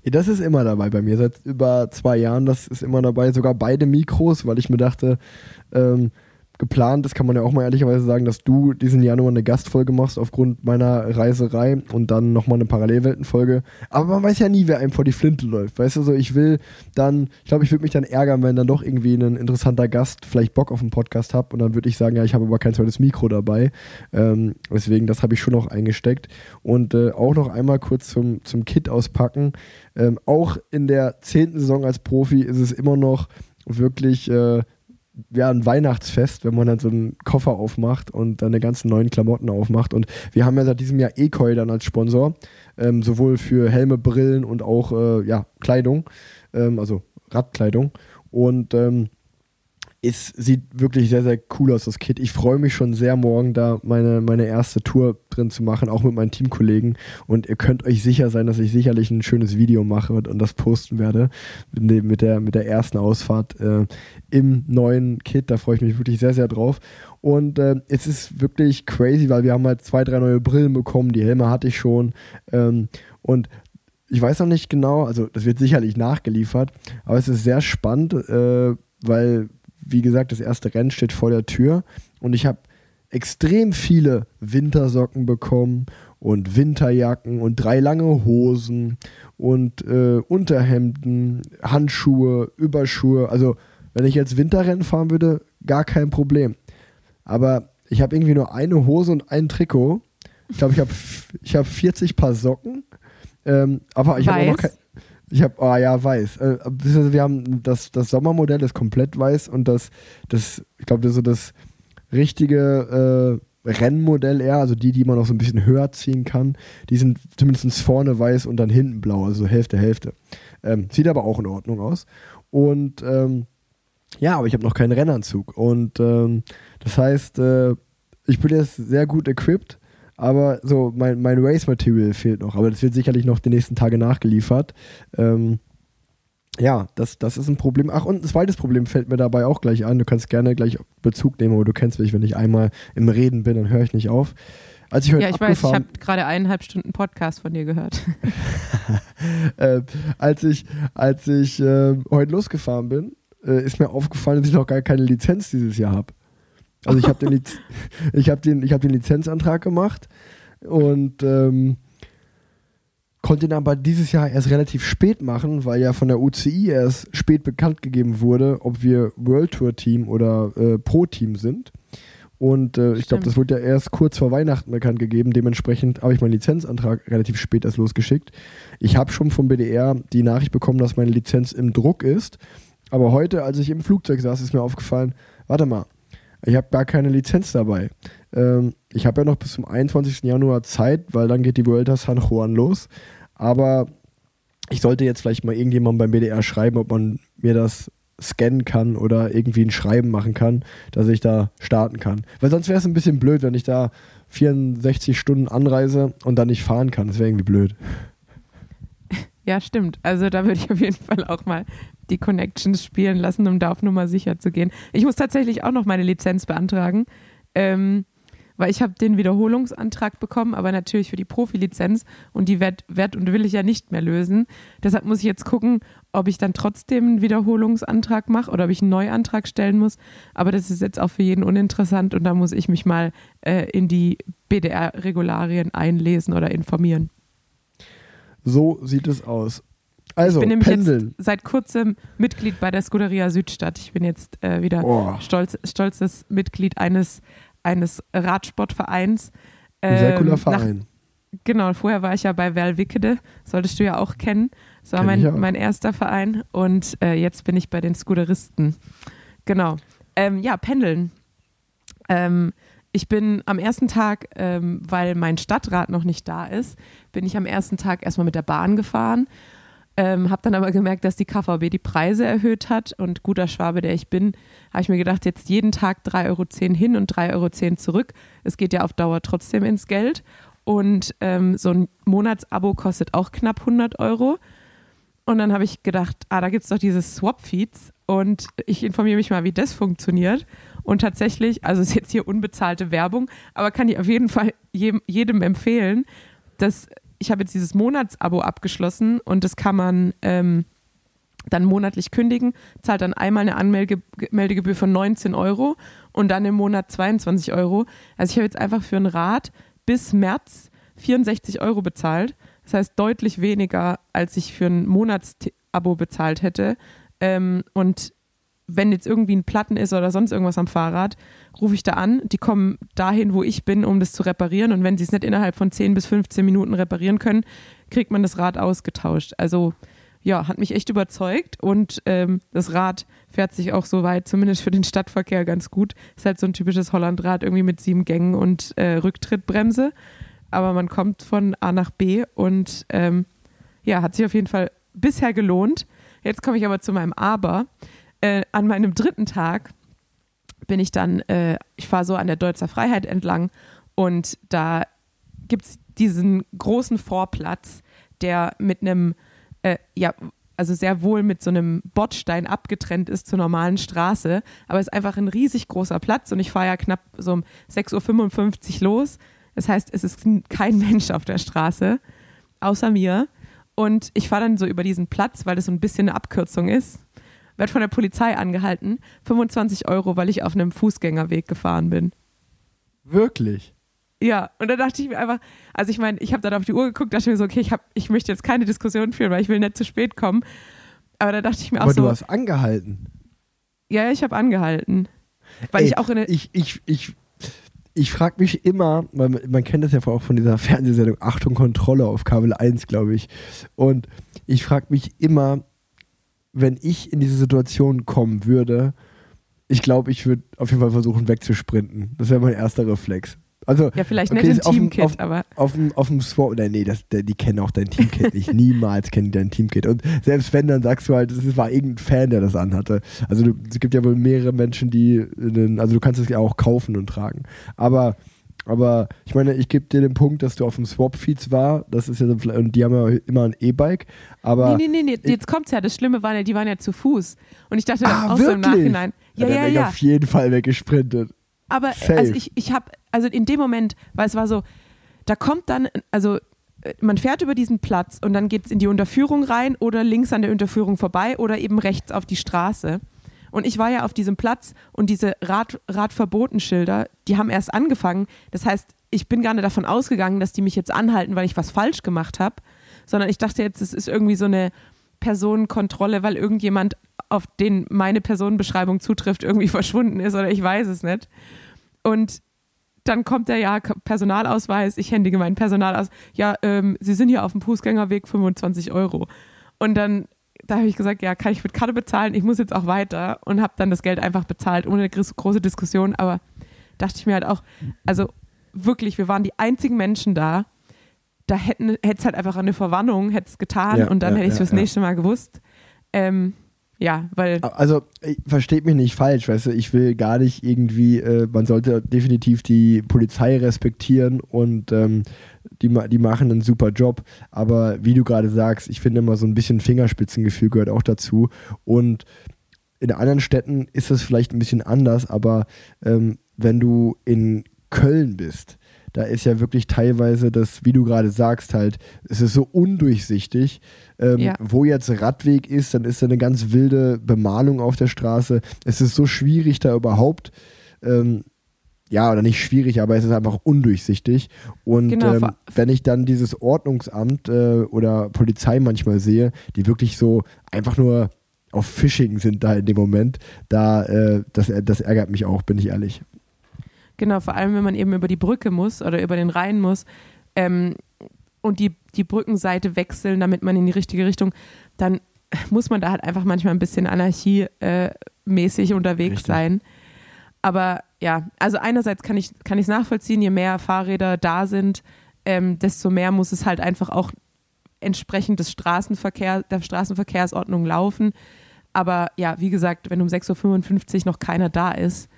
Ja, das ist immer dabei bei mir. Seit über zwei Jahren, das ist immer dabei. Sogar beide Mikros, weil ich mir dachte, ähm, geplant ist, kann man ja auch mal ehrlicherweise sagen, dass du diesen Januar eine Gastfolge machst aufgrund meiner Reiserei und dann nochmal eine Parallelweltenfolge. Aber man weiß ja nie, wer einem vor die Flinte läuft. Weißt du, so ich will dann, ich glaube, ich würde mich dann ärgern, wenn dann doch irgendwie ein interessanter Gast vielleicht Bock auf einen Podcast hat und dann würde ich sagen, ja, ich habe aber kein zweites Mikro dabei. Ähm, deswegen, das habe ich schon noch eingesteckt. Und äh, auch noch einmal kurz zum, zum Kit auspacken. Ähm, auch in der zehnten Saison als Profi ist es immer noch wirklich äh, ja, ein Weihnachtsfest, wenn man dann so einen Koffer aufmacht und dann die ganzen neuen Klamotten aufmacht. Und wir haben ja seit diesem Jahr Ekoi dann als Sponsor, ähm, sowohl für Helme, Brillen und auch äh, ja, Kleidung, ähm, also Radkleidung. Und ähm, es sieht wirklich sehr, sehr cool aus, das Kit. Ich freue mich schon sehr, morgen da meine, meine erste Tour drin zu machen, auch mit meinen Teamkollegen. Und ihr könnt euch sicher sein, dass ich sicherlich ein schönes Video mache und, und das posten werde mit, der, mit der ersten Ausfahrt äh, im neuen Kit. Da freue ich mich wirklich sehr, sehr drauf. Und äh, es ist wirklich crazy, weil wir haben halt zwei, drei neue Brillen bekommen. Die Helme hatte ich schon. Ähm, und ich weiß noch nicht genau, also das wird sicherlich nachgeliefert, aber es ist sehr spannend, äh, weil, wie gesagt, das erste Rennen steht vor der Tür und ich habe extrem viele Wintersocken bekommen und Winterjacken und drei lange Hosen und äh, Unterhemden, Handschuhe, Überschuhe. Also, wenn ich jetzt Winterrennen fahren würde, gar kein Problem. Aber ich habe irgendwie nur eine Hose und ein Trikot. Ich glaube, ich habe ich hab 40 Paar Socken. Ähm, aber ich habe auch noch kein. Ich habe, ah ja, weiß. Äh, wir haben das, das Sommermodell ist komplett weiß und das, das ich glaube, das ist so das richtige äh, Rennmodell eher, also die, die man noch so ein bisschen höher ziehen kann, die sind zumindest vorne weiß und dann hinten blau, also Hälfte, Hälfte. Ähm, sieht aber auch in Ordnung aus. Und ähm, ja, aber ich habe noch keinen Rennanzug. Und ähm, das heißt, äh, ich bin jetzt sehr gut equipped, aber so mein, mein Race Material fehlt noch. Aber das wird sicherlich noch die nächsten Tage nachgeliefert. Ähm, ja, das, das ist ein Problem. Ach, und ein zweites Problem fällt mir dabei auch gleich an. Du kannst gerne gleich Bezug nehmen, aber du kennst mich, wenn ich einmal im Reden bin, dann höre ich nicht auf. Als ich heute Ja, ich weiß, ich habe gerade eineinhalb Stunden Podcast von dir gehört. äh, als ich, als ich äh, heute losgefahren bin, äh, ist mir aufgefallen, dass ich noch gar keine Lizenz dieses Jahr habe. Also ich habe den, Liz ich hab den, ich hab den Lizenzantrag gemacht und ähm, konnte ihn aber dieses Jahr erst relativ spät machen, weil ja von der UCI erst spät bekannt gegeben wurde, ob wir World Tour Team oder äh, Pro Team sind. Und äh, ich glaube, das wurde ja erst kurz vor Weihnachten bekannt gegeben. Dementsprechend habe ich meinen Lizenzantrag relativ spät erst losgeschickt. Ich habe schon vom BDR die Nachricht bekommen, dass meine Lizenz im Druck ist. Aber heute, als ich im Flugzeug saß, ist mir aufgefallen, warte mal, ich habe gar keine Lizenz dabei. Ähm, ich habe ja noch bis zum 21. Januar Zeit, weil dann geht die Vuelta San Juan los. Aber ich sollte jetzt vielleicht mal irgendjemandem beim BDR schreiben, ob man mir das scannen kann oder irgendwie ein Schreiben machen kann, dass ich da starten kann. Weil sonst wäre es ein bisschen blöd, wenn ich da 64 Stunden anreise und dann nicht fahren kann. Das wäre irgendwie blöd. Ja, stimmt. Also da würde ich auf jeden Fall auch mal die Connections spielen lassen, um da auf Nummer sicher zu gehen. Ich muss tatsächlich auch noch meine Lizenz beantragen, ähm, weil ich habe den Wiederholungsantrag bekommen, aber natürlich für die Profilizenz und die werd, werd und will ich ja nicht mehr lösen. Deshalb muss ich jetzt gucken, ob ich dann trotzdem einen Wiederholungsantrag mache oder ob ich einen Neuantrag stellen muss. Aber das ist jetzt auch für jeden uninteressant und da muss ich mich mal äh, in die BDR-Regularien einlesen oder informieren. So sieht es aus. Also, ich bin nämlich pendeln. jetzt seit kurzem Mitglied bei der Scuderia Südstadt. Ich bin jetzt äh, wieder Oh. stolz, stolzes Mitglied eines, eines Radsportvereins. Ein sehr Ähm, cooler nach- Verein. Genau, vorher war ich ja bei Valwickede, solltest du ja auch kennen. Das war Kenn mein, mein erster Verein und äh, jetzt bin ich bei den Scuderisten. Genau. Ähm, ja, pendeln. Ähm, ich bin am ersten Tag, ähm, weil mein Stadtrat noch nicht da ist, bin ich am ersten Tag erstmal mit der Bahn gefahren. Ähm, habe dann aber gemerkt, dass die KVB die Preise erhöht hat und guter Schwabe, der ich bin, habe ich mir gedacht, jetzt jeden Tag 3,10 Euro hin und 3,10 Euro zurück. Es geht ja auf Dauer trotzdem ins Geld. Und ähm, so ein Monatsabo kostet auch knapp 100 Euro. Und dann habe ich gedacht, ah, da gibt es doch diese Swap-Feeds und ich informiere mich mal, wie das funktioniert. Und tatsächlich, also ist jetzt hier unbezahlte Werbung, aber kann ich auf jeden Fall jedem, jedem empfehlen, dass ich habe jetzt dieses Monatsabo abgeschlossen und das kann man ähm, dann monatlich kündigen, zahlt dann einmal eine Anmeldegebühr von 19 Euro und dann im Monat 22 Euro. Also ich habe jetzt einfach für ein Rad bis März 64 Euro bezahlt. Das heißt deutlich weniger, als ich für ein Monatsabo bezahlt hätte. Ähm, und wenn jetzt irgendwie ein Platten ist oder sonst irgendwas am Fahrrad, rufe ich da an. Die kommen dahin, wo ich bin, um das zu reparieren. Und wenn sie es nicht innerhalb von 10 bis 15 Minuten reparieren können, kriegt man das Rad ausgetauscht. Also ja, hat mich echt überzeugt und ähm, das Rad fährt sich auch so weit, zumindest für den Stadtverkehr ganz gut. Ist halt so ein typisches Hollandrad irgendwie mit sieben Gängen und äh, Rücktrittbremse. Aber man kommt von A nach B und ähm, ja, hat sich auf jeden Fall bisher gelohnt. Jetzt komme ich aber zu meinem Aber. Äh, an meinem dritten Tag bin ich dann, äh, ich fahre so an der Deutzer Freiheit entlang und da gibt es diesen großen Vorplatz, der mit einem, äh, ja, also sehr wohl mit so einem Bordstein abgetrennt ist zur normalen Straße, aber es ist einfach ein riesig großer Platz und ich fahre ja knapp so um 6.55 Uhr los. Das heißt, es ist kein Mensch auf der Straße, außer mir. Und ich fahre dann so über diesen Platz, weil das so ein bisschen eine Abkürzung ist. Werd von der Polizei angehalten. 25 Euro, weil ich auf einem Fußgängerweg gefahren bin. Wirklich? Ja, und da dachte ich mir einfach, also ich meine, ich habe dann auf die Uhr geguckt, dachte mir so, okay, ich, hab, ich möchte jetzt keine Diskussion führen, weil ich will nicht zu spät kommen. Aber da dachte ich mir auch Aber so, du hast angehalten. ja, ich habe angehalten. Weil Ey, ich auch in ich, ich, ich, ich frage mich immer, weil man, man kennt das ja auch von dieser Fernsehsendung Achtung Kontrolle auf Kabel 1, glaube ich. Und ich frage mich immer, wenn ich in diese Situation kommen würde, ich glaube, ich würde auf jeden Fall versuchen wegzusprinten. Das wäre mein erster Reflex. Also ja, vielleicht okay, nicht im auf Teamkit, auf- aber auf dem, auf dem Swap, oder nee, das, die kennen auch dein Teamkit nicht. Niemals kennen die dein Teamkit. Und selbst wenn, dann sagst du halt, es war irgendein Fan, der das anhatte. Also du, es gibt ja wohl mehrere Menschen, die, also du kannst es ja auch kaufen und tragen. Aber aber ich meine, ich gebe dir den Punkt, dass du auf dem Swap-Feeds war. Das ist ja so, und die haben ja immer ein E-Bike. Aber Nee, nee, nee, nee. jetzt kommt's ja. Das Schlimme war ja, die waren ja zu Fuß. Und ich dachte Ah, dann auch so im wirklich? Nachhinein. Ja, ja, ich ja. auf jeden Fall weggesprintet. Aber Safe. also ich, ich habe, also in dem Moment, weil es war so, da kommt dann, also äh, man fährt über diesen Platz und dann geht es in die Unterführung rein oder links an der Unterführung vorbei oder eben rechts auf die Straße. Und ich war ja auf diesem Platz und diese Rad, Radverbotenschilder, die haben erst angefangen. Das heißt, ich bin gar nicht davon ausgegangen, dass die mich jetzt anhalten, weil ich was falsch gemacht habe, sondern ich dachte jetzt, es ist irgendwie so eine Personenkontrolle, weil irgendjemand, auf den meine Personenbeschreibung zutrifft, irgendwie verschwunden ist oder ich weiß es nicht. Und dann kommt der ja Personalausweis, ich händige meinen Personalausweis. Ja, ähm, Sie sind hier auf dem Fußgängerweg 25 Euro. Und dann, da habe ich gesagt, ja, kann ich mit Karte bezahlen? Ich muss jetzt auch weiter und habe dann das Geld einfach bezahlt, ohne eine gro- große Diskussion. Aber dachte ich mir halt auch, also wirklich, wir waren die einzigen Menschen da. Da hätte es halt einfach eine Verwarnung, hätte es getan Ja, und dann ja, hätte ich es ja, fürs nächste Mal gewusst. Ähm, ja, weil Also, versteht mich nicht falsch, weißt du, ich will gar nicht irgendwie, äh, man sollte definitiv die Polizei respektieren und ähm, die, die machen einen super Job, aber wie du gerade sagst, ich finde immer so ein bisschen Fingerspitzengefühl gehört auch dazu. Und in anderen Städten ist das vielleicht ein bisschen anders, aber ähm, wenn du in Köln bist, da ist ja wirklich teilweise das, wie du gerade sagst, halt, es ist so undurchsichtig. Ähm, Ja. Wo jetzt Radweg ist, dann ist da eine ganz wilde Bemalung auf der Straße. Es ist so schwierig, da überhaupt, ähm, ja, oder nicht schwierig, aber es ist einfach undurchsichtig. Und Genau, ähm, wenn ich dann dieses Ordnungsamt äh, oder Polizei manchmal sehe, die wirklich so einfach nur auf Phishing sind da in dem Moment, da, äh, das, das ärgert mich auch, bin ich ehrlich. Genau, vor allem, wenn man eben über die Brücke muss oder über den Rhein muss ähm, und die, die Brückenseite wechseln, damit man in die richtige Richtung, dann muss man da halt einfach manchmal ein bisschen anarchiemäßig unterwegs Richtig. sein. Aber ja, also einerseits kann ich kann ich es nachvollziehen, je mehr Fahrräder da sind, ähm, desto mehr muss es halt einfach auch entsprechend des Straßenverkehr, der Straßenverkehrsordnung laufen. Aber ja, wie gesagt, wenn um 6.55 Uhr noch keiner da ist,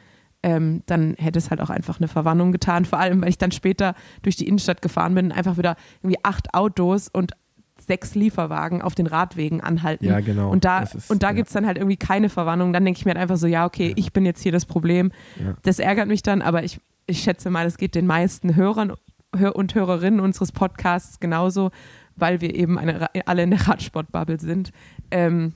ähm, dann hätte es halt auch einfach eine Verwarnung getan. Vor allem, weil ich dann später durch die Innenstadt gefahren bin, einfach wieder irgendwie acht Autos und sechs Lieferwagen auf den Radwegen anhalten. Ja, genau. Und da, Das ist- und da ja. gibt es dann halt irgendwie keine Verwarnung. Dann denke ich mir halt einfach so, ja, okay, ich bin jetzt hier das Problem. Ja. Das ärgert mich dann, aber ich, ich schätze mal, das geht den meisten Hörern Hör und Hörerinnen unseres Podcasts genauso, weil wir eben eine, alle in der Radsportbubble sind. Ähm,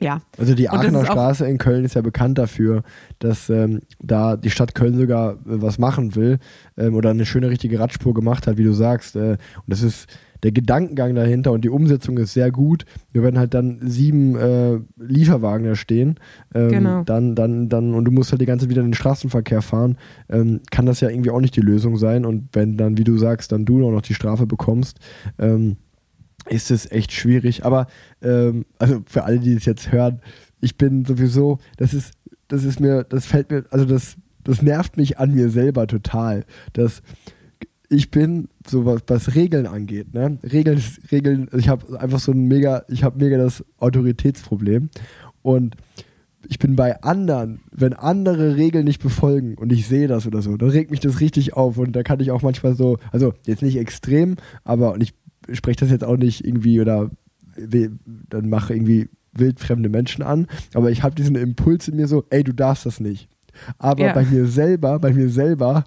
ja. Also die Aachener Straße in Köln ist ja bekannt dafür, dass ähm, da die Stadt Köln sogar äh, was machen will ähm, oder eine schöne richtige Radspur gemacht hat, wie du sagst. Äh, und das ist der Gedankengang dahinter und die Umsetzung ist sehr gut. Wir werden halt dann sieben äh, Lieferwagen da stehen. Ähm, Genau. Dann, dann, dann, und du musst halt die ganze Zeit wieder in den Straßenverkehr fahren. Ähm, kann das ja irgendwie auch nicht die Lösung sein. Und wenn dann, wie du sagst, dann du auch noch die Strafe bekommst, ähm, ist es echt schwierig. Aber ähm, also für alle, die es jetzt hören, ich bin sowieso, das ist, das ist mir, das fällt mir, also das, das nervt mich an mir selber total. Dass ich bin, so was, was Regeln angeht, ne? Regeln, Regeln, ich habe einfach so ein mega, ich habe mega das Autoritätsproblem. Und ich bin bei anderen, wenn andere Regeln nicht befolgen und ich sehe das oder so, dann regt mich das richtig auf und da kann ich auch manchmal so, also jetzt nicht extrem, aber und ich spreche das jetzt auch nicht irgendwie oder dann mache irgendwie wildfremde Menschen an, aber ich habe diesen Impuls in mir so, ey, du darfst das nicht. Aber Ja. bei mir selber, bei mir selber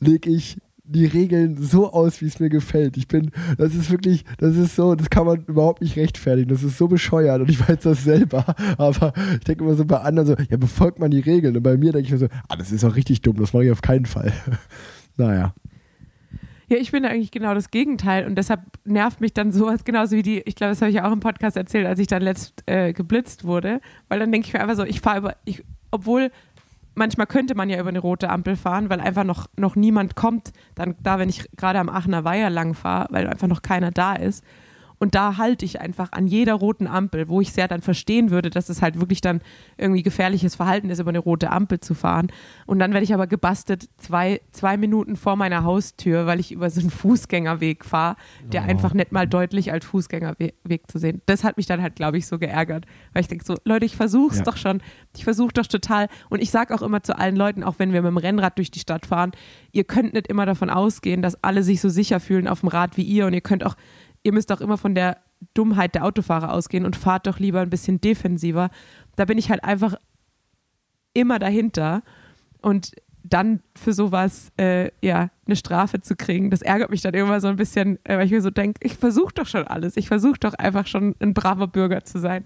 lege ich die Regeln so aus, wie es mir gefällt. Ich bin, das ist wirklich, das ist so, das kann man überhaupt nicht rechtfertigen. Das ist so bescheuert und ich weiß das selber. Aber ich denke immer so bei anderen so, ja, befolgt man die Regeln. Und bei mir denke ich mir so, ah, das ist auch richtig dumm, das mache ich auf keinen Fall. naja. Ja, ich bin eigentlich genau das Gegenteil und deshalb nervt mich dann sowas genauso wie die, ich glaube, das habe ich ja auch im Podcast erzählt, als ich dann letzt äh, geblitzt wurde, weil dann denke ich mir einfach so, ich fahre über, ich, obwohl manchmal könnte man ja über eine rote Ampel fahren, weil einfach noch, noch niemand kommt, dann da, wenn ich gerade am Aachener Weiher lang fahre, weil einfach noch keiner da ist. Und da halte ich einfach an jeder roten Ampel, wo ich sehr dann verstehen würde, dass es halt wirklich dann irgendwie gefährliches Verhalten ist, über eine rote Ampel zu fahren. Und dann werde ich aber gebastelt zwei, zwei Minuten vor meiner Haustür, weil ich über so einen Fußgängerweg fahre, der Oh. einfach nicht mal deutlich als Fußgängerweg Weg zu sehen. Das hat mich dann halt, glaube ich, so geärgert. Weil ich denke so, Leute, ich versuche es Ja. doch schon. Ich versuche doch total. Und ich sage auch immer zu allen Leuten, auch wenn wir mit dem Rennrad durch die Stadt fahren, ihr könnt nicht immer davon ausgehen, dass alle sich so sicher fühlen auf dem Rad wie ihr. Und ihr könnt auch, ihr müsst auch immer von der Dummheit der Autofahrer ausgehen und fahrt doch lieber ein bisschen defensiver. Da bin ich halt einfach immer dahinter. Und dann für sowas, äh, ja, eine Strafe zu kriegen, das ärgert mich dann immer so ein bisschen, äh, weil ich mir so denke, ich versuche doch schon alles. Ich versuche doch einfach schon ein braver Bürger zu sein.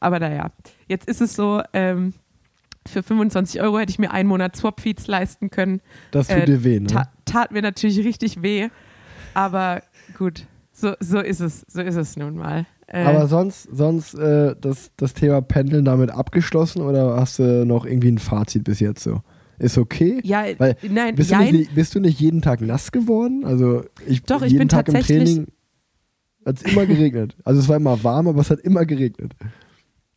Aber naja, jetzt ist es so, ähm, für 25 Euro hätte ich mir einen Monat Swap-Feeds leisten können. Das tut Äh, dir weh, ne? Ta tat mir natürlich richtig weh, aber gut, so, so ist es, so ist es nun mal. Äh, Aber sonst, sonst äh, das, das Thema Pendeln damit abgeschlossen oder hast du noch irgendwie ein Fazit bis jetzt so? Ist okay? ja, weil- nein, Bist du, nicht, bist du nicht jeden Tag nass geworden? Also ich, Doch, ich jeden bin Tag im tatsächlich- Training hat es immer geregnet. Also es war immer warm, aber es hat immer geregnet.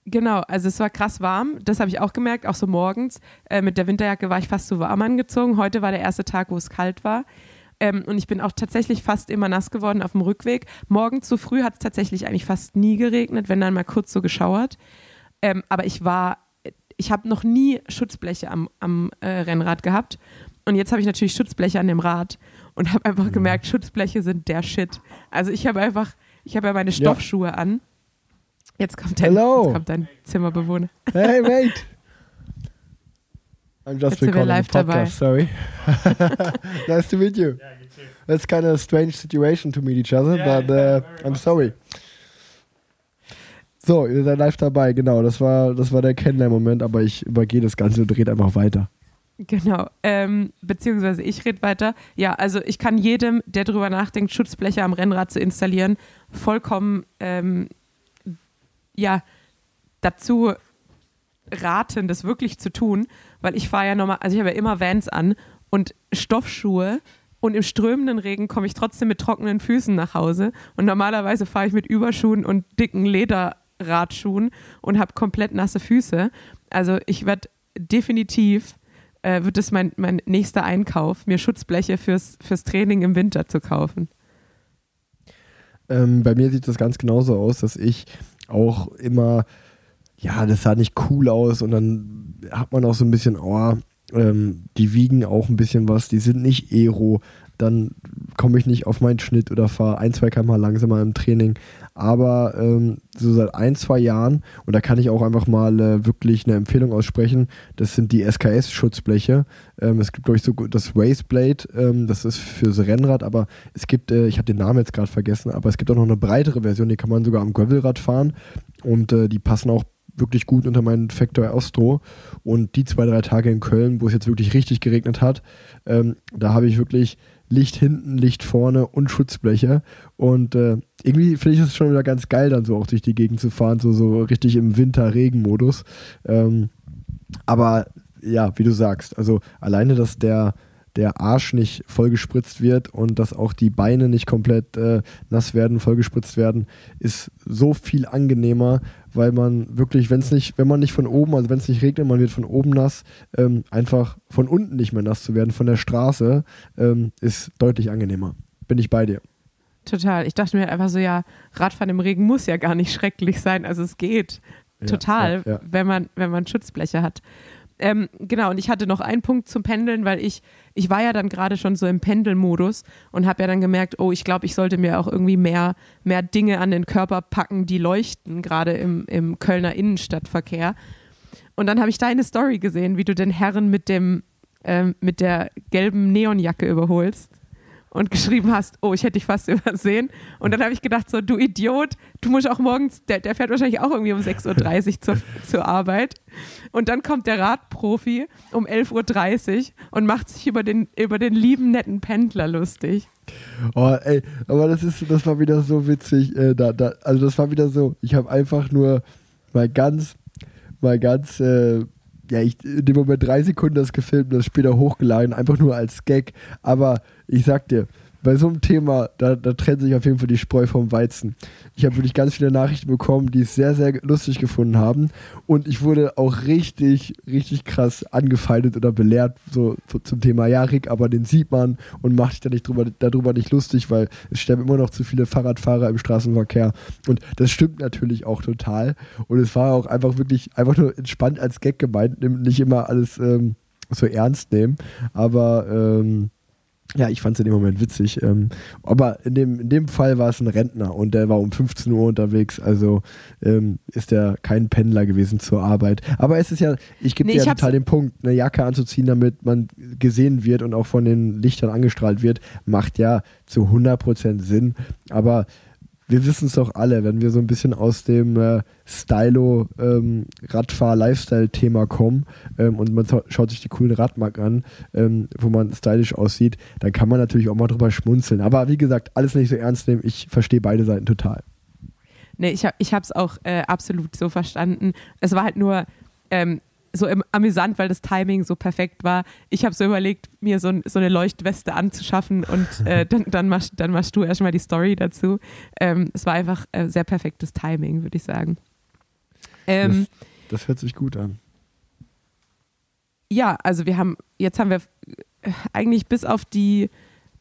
Genau, also es war krass warm, das habe ich auch gemerkt, auch so morgens. Äh, mit der Winterjacke war ich fast so warm angezogen. Heute war der erste Tag, wo es kalt war. Ähm, und ich bin auch tatsächlich fast immer nass geworden auf dem Rückweg. Morgens zu früh hat es tatsächlich eigentlich fast nie geregnet, wenn dann mal kurz so geschauert. Ähm, aber ich war, ich habe noch nie Schutzbleche am, am äh, Rennrad gehabt. Und jetzt habe ich natürlich Schutzbleche an dem Rad und habe einfach gemerkt, Schutzbleche sind der Shit. Also ich habe einfach, ich habe ja meine Stoffschuhe an. Jetzt kommt, dein, Hello. jetzt kommt dein Zimmerbewohner. Hey, mate! I'm just Jetzt recording a live dabei. podcast, sorry. nice to meet you. That's kind of a strange situation to meet each other, but uh, I'm sorry. So, ihr seid live dabei, genau. Das war, das war der Kennenlernmoment, aber ich übergehe das Ganze und dreht einfach weiter. Genau, ähm, beziehungsweise ich rede weiter. Ja, also ich kann jedem, der darüber nachdenkt, Schutzbleche am Rennrad zu installieren, vollkommen ähm, ja, dazu raten, das wirklich zu tun, weil ich fahre ja nochmal, also ich habe ja immer Vans an und Stoffschuhe und im strömenden Regen komme ich trotzdem mit trockenen Füßen nach Hause und normalerweise fahre ich mit Überschuhen und dicken Lederradschuhen und habe komplett nasse Füße. Also ich werde definitiv, äh, wird es mein, mein nächster Einkauf, mir Schutzbleche fürs, fürs Training im Winter zu kaufen. Ähm, bei mir sieht das ganz genauso aus, dass ich auch immer, ja, das sah nicht cool aus und dann hat man auch so ein bisschen, oh, ähm, die wiegen auch ein bisschen was, die sind nicht Aero, dann komme ich nicht auf meinen Schnitt oder fahre ein, zwei km langsamer im Training. Aber ähm, so seit ein, zwei Jahren, und da kann ich auch einfach mal äh, wirklich eine Empfehlung aussprechen, das sind die SKS-Schutzbleche. Ähm, es gibt, glaube ich, so gut- das Raceblade, ähm, das ist fürs Rennrad, aber es gibt, äh, ich habe den Namen jetzt gerade vergessen, aber es gibt auch noch eine breitere Version, die kann man sogar am Gravelrad fahren und äh, die passen auch wirklich gut unter meinen Factor Astro. Und die zwei, drei Tage in Köln, wo es jetzt wirklich richtig geregnet hat, ähm, da habe ich wirklich Licht hinten, Licht vorne und Schutzbleche. Und äh, irgendwie finde ich es schon wieder ganz geil, dann so auch durch die Gegend zu fahren, so, so richtig im Winter-Regen-Modus. Ähm, aber ja, wie du sagst, also alleine, dass der, der Arsch nicht vollgespritzt wird und dass auch die Beine nicht komplett äh, nass werden, vollgespritzt werden, ist so viel angenehmer, weil man wirklich, wenn es nicht, wenn man nicht von oben, also wenn es nicht regnet, man wird von oben nass, ähm, einfach von unten nicht mehr nass zu werden, von der Straße, ähm, ist deutlich angenehmer. Bin ich bei dir. Total. Ich dachte mir einfach so, ja, Radfahren im Regen muss ja gar nicht schrecklich sein. Also es geht Ja, total, ja, ja. wenn man, wenn man Schutzbleche hat. Ähm, genau, und ich hatte noch einen Punkt zum Pendeln, weil ich, ich war ja dann gerade schon so im Pendelmodus und habe ja dann gemerkt, oh, ich glaube, ich sollte mir auch irgendwie mehr, mehr Dinge an den Körper packen, die leuchten, gerade im, im Kölner Innenstadtverkehr. Und dann habe ich deine Story gesehen, wie du den Herren mit dem, ähm, mit der gelben Neonjacke überholst und geschrieben hast, oh, ich hätte dich fast übersehen. Und dann habe ich gedacht, so, du Idiot, du musst auch morgens, der, der fährt wahrscheinlich auch irgendwie um 6.30 Uhr zur, zur Arbeit. Und dann kommt der Radprofi um 11.30 Uhr und macht sich über den, über den lieben, netten Pendler lustig. Oh, ey, aber das ist, das war wieder so witzig. Äh, da, da, also das war wieder so, ich habe einfach nur mal ganz, mal ganz, äh, ja, ich in dem Moment drei Sekunden das gefilmt und das später hochgeladen, einfach nur als Gag. Aber ich sag dir, bei so einem Thema, da, da trennt sich auf jeden Fall die Spreu vom Weizen. Ich habe wirklich ganz viele Nachrichten bekommen, die es sehr, sehr lustig gefunden haben. Und ich wurde auch richtig, richtig krass angefeindet oder belehrt so, so zum Thema, ja, Rick, aber den sieht man und macht sich da nicht drüber, darüber nicht lustig, weil es sterben immer noch zu viele Fahrradfahrer im Straßenverkehr. Und das stimmt natürlich auch total. Und es war auch einfach wirklich einfach nur entspannt als Gag gemeint, nicht immer alles ähm, so ernst nehmen. Aber ähm, ja, ich fand es in dem Moment witzig. Ähm, aber in dem, in dem Fall war es ein Rentner und der war um 15 Uhr unterwegs, also ähm, ist er kein Pendler gewesen zur Arbeit. Aber es ist ja, ich gebe Nee, dir ja total den Punkt, eine Jacke anzuziehen, damit man gesehen wird und auch von den Lichtern angestrahlt wird, macht ja zu 100% Sinn. Aber wir wissen es doch alle, wenn wir so ein bisschen aus dem äh, Stylo ähm, kommen ähm, und man schaut sich die coolen Radmarken an, ähm, wo man stylisch aussieht, dann kann man natürlich auch mal drüber schmunzeln. Aber wie gesagt, alles nicht so ernst nehmen. Ich verstehe beide Seiten total. Nee, ich habe es auch äh, absolut so verstanden. Es war halt nur ähm, so amüsant, weil das Timing so perfekt war. Ich habe so überlegt, mir so, ein, so eine Leuchtweste anzuschaffen und äh, dann, dann, machst, dann machst du erstmal die Story dazu. Ähm, es war einfach äh, sehr perfektes Timing, würde ich sagen. Ähm, Das, das hört sich gut an. ja, also wir haben, jetzt haben wir äh, eigentlich bis auf die,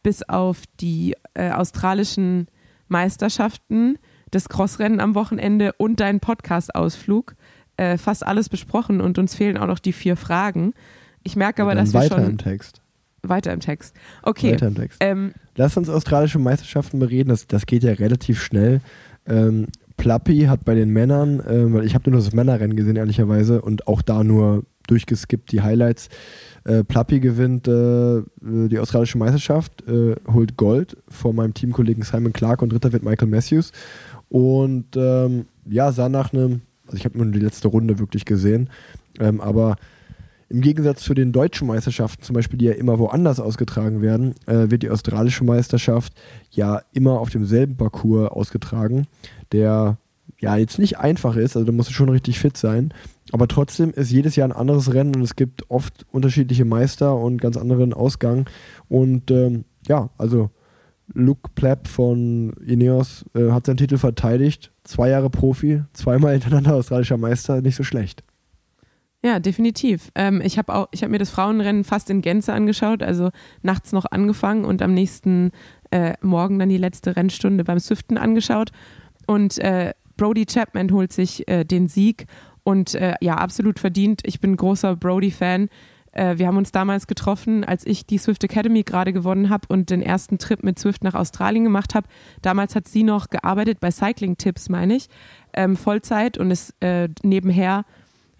bis auf die äh, australischen Meisterschaften, das Crossrennen am Wochenende und deinen Podcast-Ausflug äh, fast alles besprochen und uns fehlen auch noch die vier Fragen. Ich merke aber, dass wir weiter schon im Text. weiter im Text. Okay. Weiter im Text. Ähm, Lass uns australische Meisterschaften bereden, das, das geht ja relativ schnell. Ähm, Plappi hat bei den Männern, ähm, weil ich habe nur das Männerrennen gesehen, ehrlicherweise, und auch da nur durchgeskippt die Highlights. Äh, Plappi gewinnt äh, die australische Meisterschaft, äh, holt Gold vor meinem Teamkollegen Simon Clark und dritter wird Michael Matthews. Und ähm, ja, sah nach einem, also ich habe nur die letzte Runde wirklich gesehen, ähm, aber im Gegensatz zu den deutschen Meisterschaften, zum Beispiel, die ja immer woanders ausgetragen werden, äh, wird die australische Meisterschaft ja immer auf demselben Parcours ausgetragen, der ja jetzt nicht einfach ist, also da musst du schon richtig fit sein, aber trotzdem ist jedes Jahr ein anderes Rennen und es gibt oft unterschiedliche Meister und ganz anderen Ausgang. Und ähm, ja, also Luke Plapp von Ineos äh, hat seinen Titel verteidigt, zwei Jahre Profi, zweimal hintereinander australischer Meister, nicht so schlecht. Ja, definitiv. Ähm, ich habe habe mir das Frauenrennen fast in Gänze angeschaut, also nachts noch angefangen und am nächsten äh, Morgen dann die letzte Rennstunde beim Swiften angeschaut. Und äh, Brody Chapman holt sich äh, den Sieg und äh, ja, absolut verdient. Ich bin großer Brody-Fan. Äh, wir haben uns damals getroffen, als ich die Swift Academy gerade gewonnen habe und den ersten Trip mit Swift nach Australien gemacht habe. Damals hat sie noch gearbeitet bei Cycling Tips, meine ich, ähm, Vollzeit und ist äh, nebenher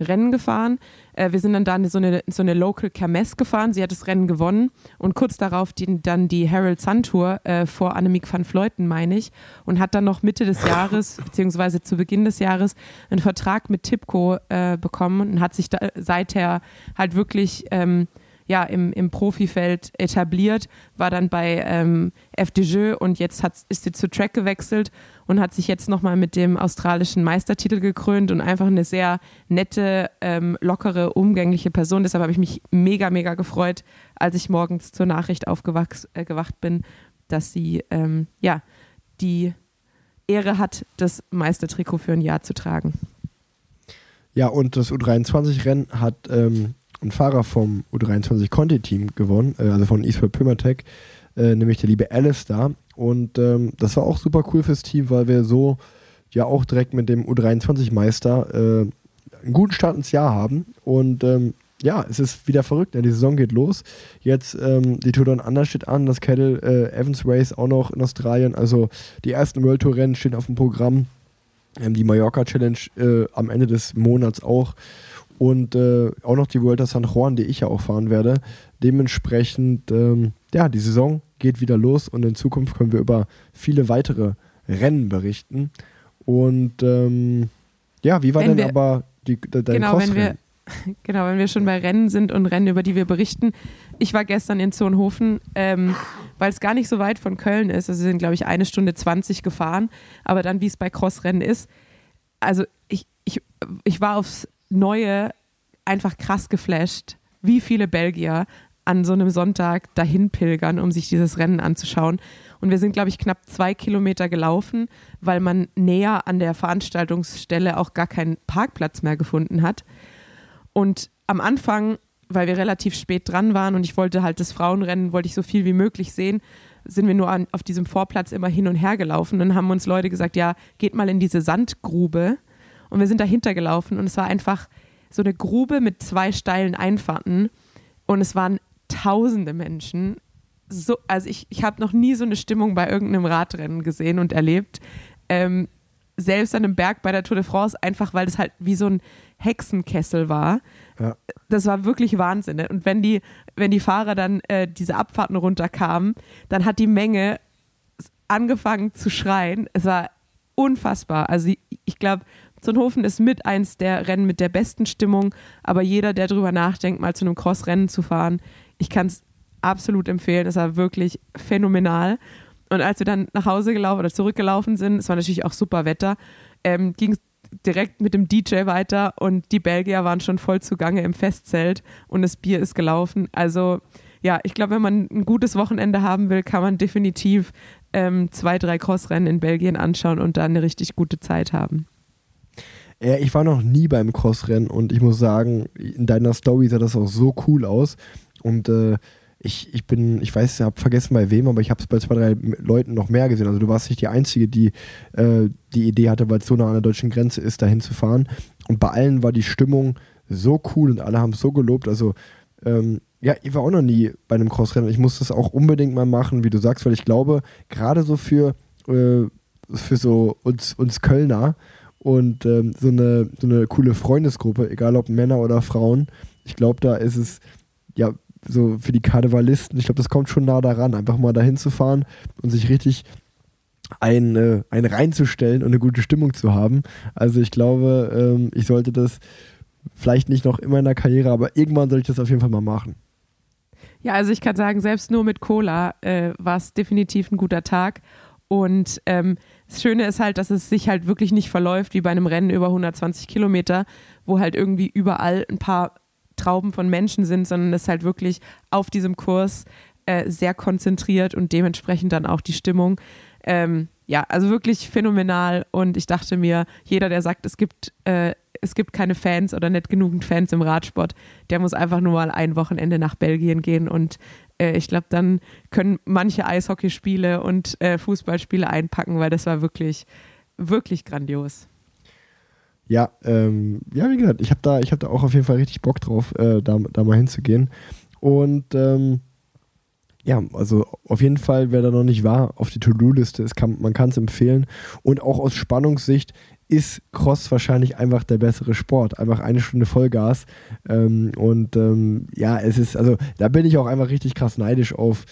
Rennen gefahren. Äh, wir sind dann da in so eine, so eine Local Kermesse gefahren. Sie hat das Rennen gewonnen und kurz darauf die, dann die Herald Sun Tour äh, vor Annemiek van Vleuten, meine ich, und hat dann noch Mitte des Jahres, beziehungsweise zu Beginn des Jahres, einen Vertrag mit Tipco äh, bekommen und hat sich da seither halt wirklich ähm, ja, im, im Profifeld etabliert, war dann bei ähm, FDJ und jetzt hat, ist sie zu Track gewechselt und hat sich jetzt nochmal mit dem australischen Meistertitel gekrönt und einfach eine sehr nette, ähm, lockere, umgängliche Person. Deshalb habe ich mich mega, mega gefreut, als ich morgens zur Nachricht aufgewacht äh, bin, dass sie ähm, ja, die Ehre hat, das Meistertrikot für ein Jahr zu tragen. Ja, und das U23-Rennen hat ähm, ein Fahrer vom U23 Conti-Team gewonnen, äh, also von Eastwood Primatech, äh, nämlich der liebe Alistair. Und ähm, das war auch super cool fürs Team, weil wir so ja auch direkt mit dem U23-Meister äh, einen guten Start ins Jahr haben. Und ähm, ja, es ist wieder verrückt. Ja, die Saison geht los. Jetzt ähm, die Tour Down Under steht an, das Kettle äh, Evans Race auch noch in Australien. Also die ersten World Tour Rennen stehen auf dem Programm. Ähm, die Mallorca Challenge äh, am Ende des Monats auch. Und äh, auch noch die Vuelta San Juan, die ich ja auch fahren werde. Dementsprechend, ähm, ja, die Saison geht wieder los und in Zukunft können wir über viele weitere Rennen berichten. Und ähm, ja, wie war Wenn denn wir- aber die, de, dein Genau, wenn wir, genau, wenn wir schon bei Rennen sind und Rennen, über die wir berichten. Ich war gestern in Zonhofen, ähm, weil es gar nicht so weit von Köln ist. Also sind, glaube ich, eine Stunde 20 gefahren. Aber dann, wie es bei Crossrennen ist, also ich, ich, ich war aufs Neue einfach krass geflasht, wie viele Belgier an so einem Sonntag dahin pilgern, um sich dieses Rennen anzuschauen. Und wir sind, glaube ich, knapp zwei Kilometer gelaufen, weil man näher an der Veranstaltungsstelle auch gar keinen Parkplatz mehr gefunden hat. Und am Anfang, weil wir relativ spät dran waren und ich wollte halt das Frauenrennen, wollte ich so viel wie möglich sehen, sind wir nur an, auf diesem Vorplatz immer hin und her gelaufen. Dann haben uns Leute gesagt, ja, geht mal in diese Sandgrube. Und wir sind dahinter gelaufen und es war einfach so eine Grube mit zwei steilen Einfahrten und es waren tausende Menschen. So, also ich, ich habe noch nie so eine Stimmung bei irgendeinem Radrennen gesehen und erlebt. Ähm, selbst an einem Berg bei der Tour de France, einfach weil es halt wie so ein Hexenkessel war. Ja. Das war wirklich Wahnsinn. ne? Und wenn die, wenn die Fahrer dann äh, diese Abfahrten runterkamen, dann hat die Menge angefangen zu schreien. Es war unfassbar. Also ich glaube, Zonhofen ist mit eins der Rennen mit der besten Stimmung, aber jeder, der drüber nachdenkt, mal zu einem Cross-Rennen zu fahren, ich kann es absolut empfehlen. Es war wirklich phänomenal. Und als wir dann nach Hause gelaufen oder zurückgelaufen sind, es war natürlich auch super Wetter, ähm, ging es direkt mit dem DJ weiter und die Belgier waren schon voll zugange im Festzelt und das Bier ist gelaufen. Also ja, ich glaube, wenn man ein gutes Wochenende haben will, kann man definitiv ähm, zwei, drei Crossrennen in Belgien anschauen und dann eine richtig gute Zeit haben. Ja, ich war noch nie beim Crossrennen und ich muss sagen, in deiner Story sah das auch so cool aus. Und äh, ich, ich bin, ich weiß, ich habe vergessen bei wem, aber ich habe es bei zwei, drei Leuten noch mehr gesehen. Also du warst nicht die Einzige, die äh, die Idee hatte, weil es so nah an der deutschen Grenze ist, dahin zu fahren. Und bei allen war die Stimmung so cool und alle haben es so gelobt. Also ähm, ja, ich war auch noch nie bei einem Crossrennen. Ich muss das auch unbedingt mal machen, wie du sagst, weil ich glaube, gerade so für, äh, für so uns, uns Kölner und ähm, so, eine, so eine coole Freundesgruppe, egal ob Männer oder Frauen, ich glaube, da ist es ja so für die Karnevalisten, ich glaube, das kommt schon nah daran, einfach mal dahin zu fahren und sich richtig ein, äh, ein reinzustellen und eine gute Stimmung zu haben. Also ich glaube, ähm, ich sollte das vielleicht nicht noch immer in der Karriere, aber irgendwann soll ich das auf jeden Fall mal machen. Ja, also ich kann sagen, selbst nur mit Cola äh, war es definitiv ein guter Tag. Und ähm, das Schöne ist halt, dass es sich halt wirklich nicht verläuft wie bei einem Rennen über 120 Kilometer, wo halt irgendwie überall ein paar Trauben von Menschen sind, sondern es halt wirklich auf diesem Kurs äh, sehr konzentriert und dementsprechend dann auch die Stimmung. Ähm, ja, also wirklich phänomenal. Und ich dachte mir, jeder, der sagt, es gibt, äh, es gibt keine Fans oder nicht genügend Fans im Radsport, der muss einfach nur mal ein Wochenende nach Belgien gehen. Und äh, ich glaube, dann können manche Eishockeyspiele und äh, Fußballspiele einpacken, weil das war wirklich, wirklich grandios. Ja, ähm, ja, wie gesagt, ich habe da, hab da auch auf jeden Fall richtig Bock drauf, äh, da, da mal hinzugehen. Und ähm, ja, also auf jeden Fall, wer da noch nicht war, auf die To-Do-Liste ist, kann, man kann es empfehlen. Und auch aus Spannungssicht ist Cross wahrscheinlich einfach der bessere Sport. Einfach eine Stunde Vollgas. Ähm, und ähm, ja, es ist, also da bin ich auch einfach richtig krass neidisch auf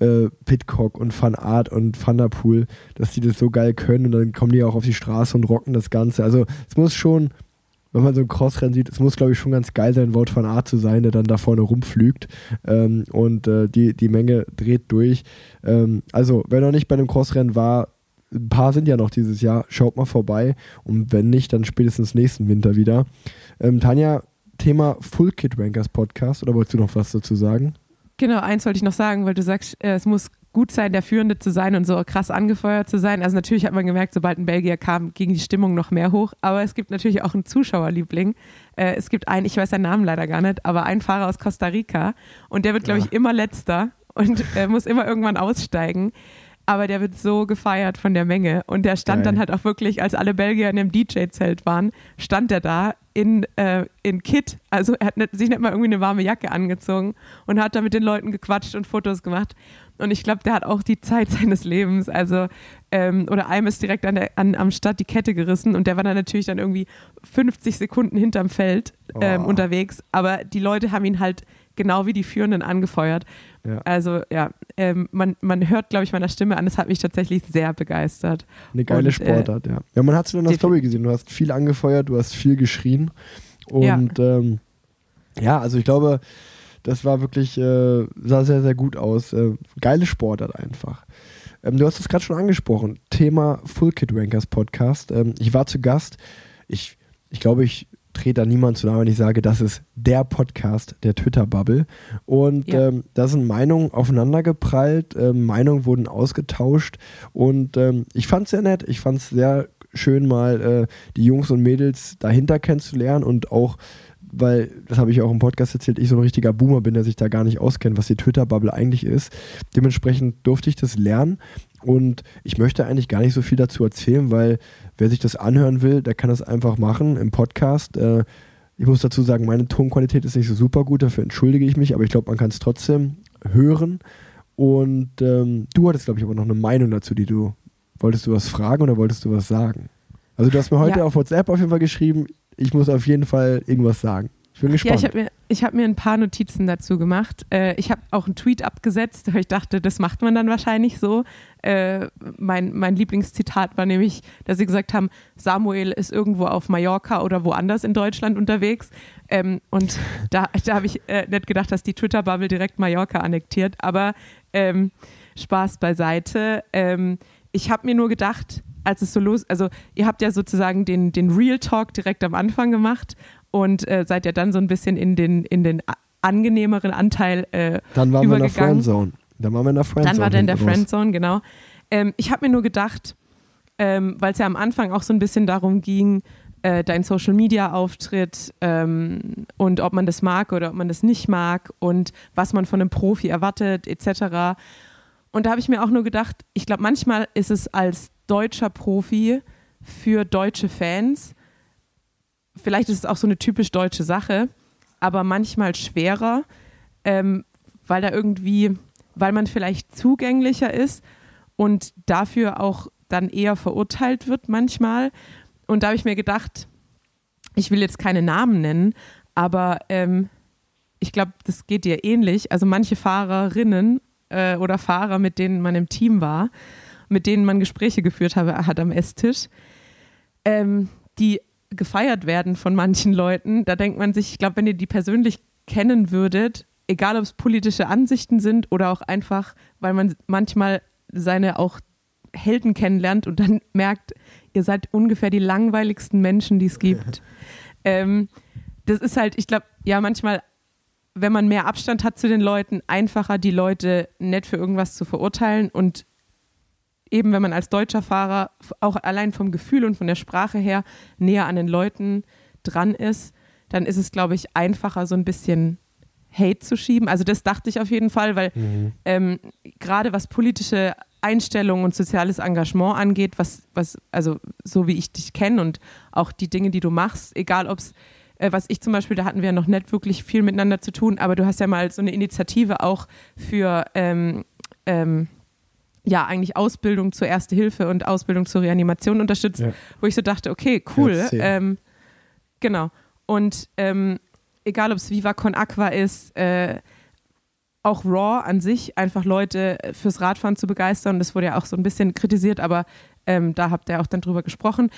äh, Pitcock und Van Art und Van der Poel, dass die das so geil können und dann kommen die auch auf die Straße und rocken das Ganze. Also es muss schon, wenn man so ein Crossrennen sieht, es muss glaube ich schon ganz geil sein, Wort von Art zu sein, der dann da vorne rumflügt ähm, und äh, die, die Menge dreht durch. Ähm, also wer noch nicht bei einem Crossrennen war, ein paar sind ja noch dieses Jahr, schaut mal vorbei und wenn nicht, dann spätestens nächsten Winter wieder. Ähm, Tanja, Thema Full Kit Rankers Podcast oder wolltest du noch was dazu sagen? Genau, eins wollte ich noch sagen, weil du sagst, äh, es muss gut sein, der Führende zu sein und so krass angefeuert zu sein. Also natürlich hat man gemerkt, sobald ein Belgier kam, ging die Stimmung noch mehr hoch. Aber es gibt natürlich auch einen Zuschauerliebling. Äh, es gibt einen, ich weiß seinen Namen leider gar nicht, aber einen Fahrer aus Costa Rica und der wird, glaube Ja. ich, immer letzter und äh, muss immer irgendwann aussteigen. Aber der wird so gefeiert von der Menge. Und der stand Geil. dann halt auch wirklich, als alle Belgier in dem DJ-Zelt waren, stand er da in, äh, in Kit. Also er hat nicht, sich nicht mal irgendwie eine warme Jacke angezogen und hat da mit den Leuten gequatscht und Fotos gemacht. Und ich glaube, der hat auch die Zeit seines Lebens. Also, ähm, oder einem ist direkt an der, an, am Start die Kette gerissen und der war dann natürlich dann irgendwie 50 Sekunden hinterm Feld ähm, Oh. unterwegs. Aber die Leute haben ihn halt genau wie die Führenden angefeuert. Ja. Also ja, ähm, man, man hört, glaube ich, meiner Stimme an, es hat mich tatsächlich sehr begeistert. Eine geile Und, äh, Sportart, ja. Ja, man hat es in der Story gesehen. Du hast viel angefeuert, du hast viel geschrien. Und ja, ähm, ja also ich glaube, das war wirklich, äh, sah sehr, sehr gut aus. Äh, geile Sportart einfach. Ähm, du hast es gerade schon angesprochen. Thema Full Kit Rankers Podcast. Ähm, ich war zu Gast. Ich, ich glaube, ich trete da niemand zu nahe, wenn ich sage, das ist der Podcast der Twitter-Bubble. Und Ja. ähm, da sind Meinungen aufeinandergeprallt, ähm, Meinungen wurden ausgetauscht und ähm, ich fand es sehr nett. Ich fand es sehr schön, mal äh, die Jungs und Mädels dahinter kennenzulernen und auch weil, das habe ich auch im Podcast erzählt, ich so ein richtiger Boomer bin, der sich da gar nicht auskennt, was die Twitter-Bubble eigentlich ist. Dementsprechend durfte ich das lernen und ich möchte eigentlich gar nicht so viel dazu erzählen, weil wer sich das anhören will, der kann das einfach machen im Podcast. Äh, ich muss dazu sagen, meine Tonqualität ist nicht so super gut, dafür entschuldige ich mich, aber ich glaube, man kann es trotzdem hören. Und ähm, du hattest, glaube ich, aber noch eine Meinung dazu, die du. Wolltest du was fragen oder wolltest du was sagen? Also, du hast mir heute Ja. auf WhatsApp auf jeden Fall geschrieben, ich muss auf jeden Fall irgendwas sagen. Ich bin Ja, gespannt. ich habe mir, ich hab mir ein paar Notizen dazu gemacht. Äh, ich habe auch einen Tweet abgesetzt, weil ich dachte, das macht man dann wahrscheinlich so. Äh, mein, mein Lieblingszitat war nämlich, dass sie gesagt haben, Samuel ist irgendwo auf Mallorca oder woanders in Deutschland unterwegs. Ähm, und da, da habe ich äh, nicht gedacht, dass die Twitter-Bubble direkt Mallorca annektiert. Aber ähm, Spaß beiseite. Ähm, ich habe mir nur gedacht, als es so los, also ihr habt ja sozusagen den, den Real Talk direkt am Anfang gemacht und äh, seid ja dann so ein bisschen in den, in den angenehmeren Anteil äh, Dann waren wir in der. Friendzone. Dann waren wir in der Friendzone. Dann war der in der raus. Friendzone, genau. Ähm, ich habe mir nur gedacht, ähm, weil es ja am Anfang auch so ein bisschen darum ging, äh, dein Social Media Auftritt ähm, und ob man das mag oder ob man das nicht mag und was man von einem Profi erwartet, etc. Und da habe ich mir auch nur gedacht, ich glaube, manchmal ist es als deutscher Profi für deutsche Fans, vielleicht ist es auch so eine typisch deutsche Sache, aber manchmal schwerer, ähm, weil da irgendwie, weil man vielleicht zugänglicher ist und dafür auch dann eher verurteilt wird manchmal. Und da habe ich mir gedacht, ich will jetzt keine Namen nennen, aber ähm, ich glaube, das geht dir ähnlich. Also manche Fahrerinnen äh, oder Fahrer, mit denen man im Team war, mit denen man Gespräche geführt habe, hat am Esstisch, ähm, die gefeiert werden von manchen Leuten, da denkt man sich, ich glaube, wenn ihr die persönlich kennen würdet, egal ob es politische Ansichten sind oder auch einfach, weil man manchmal seine auch Helden kennenlernt und dann merkt, ihr seid ungefähr die langweiligsten Menschen, die es gibt. ähm, das ist halt, ich glaube, ja, manchmal, wenn man mehr Abstand hat zu den Leuten, einfacher, die Leute nicht für irgendwas zu verurteilen und eben, wenn man als deutscher Fahrer auch allein vom Gefühl und von der Sprache her näher an den Leuten dran ist, dann ist es, glaube ich, einfacher, so ein bisschen Hate zu schieben. Also das dachte ich auf jeden Fall, weil ähm, gerade was politische Einstellungen und soziales Engagement angeht, was, was, also so wie ich dich kenne und auch die Dinge, die du machst, egal ob es, äh, was ich zum Beispiel, da hatten wir ja noch nicht wirklich viel miteinander zu tun, aber du hast ja mal so eine Initiative auch für ähm, ähm, ja, eigentlich Ausbildung zur Erste Hilfe und Ausbildung zur Reanimation unterstützt, Ja. wo ich so dachte, okay, cool. Ähm, genau. Und ähm, egal, ob es Viva Con Aqua ist, äh, auch Raw an sich, einfach Leute fürs Radfahren zu begeistern. Das wurde ja auch so ein bisschen kritisiert, aber ähm, da habt ihr auch dann drüber gesprochen.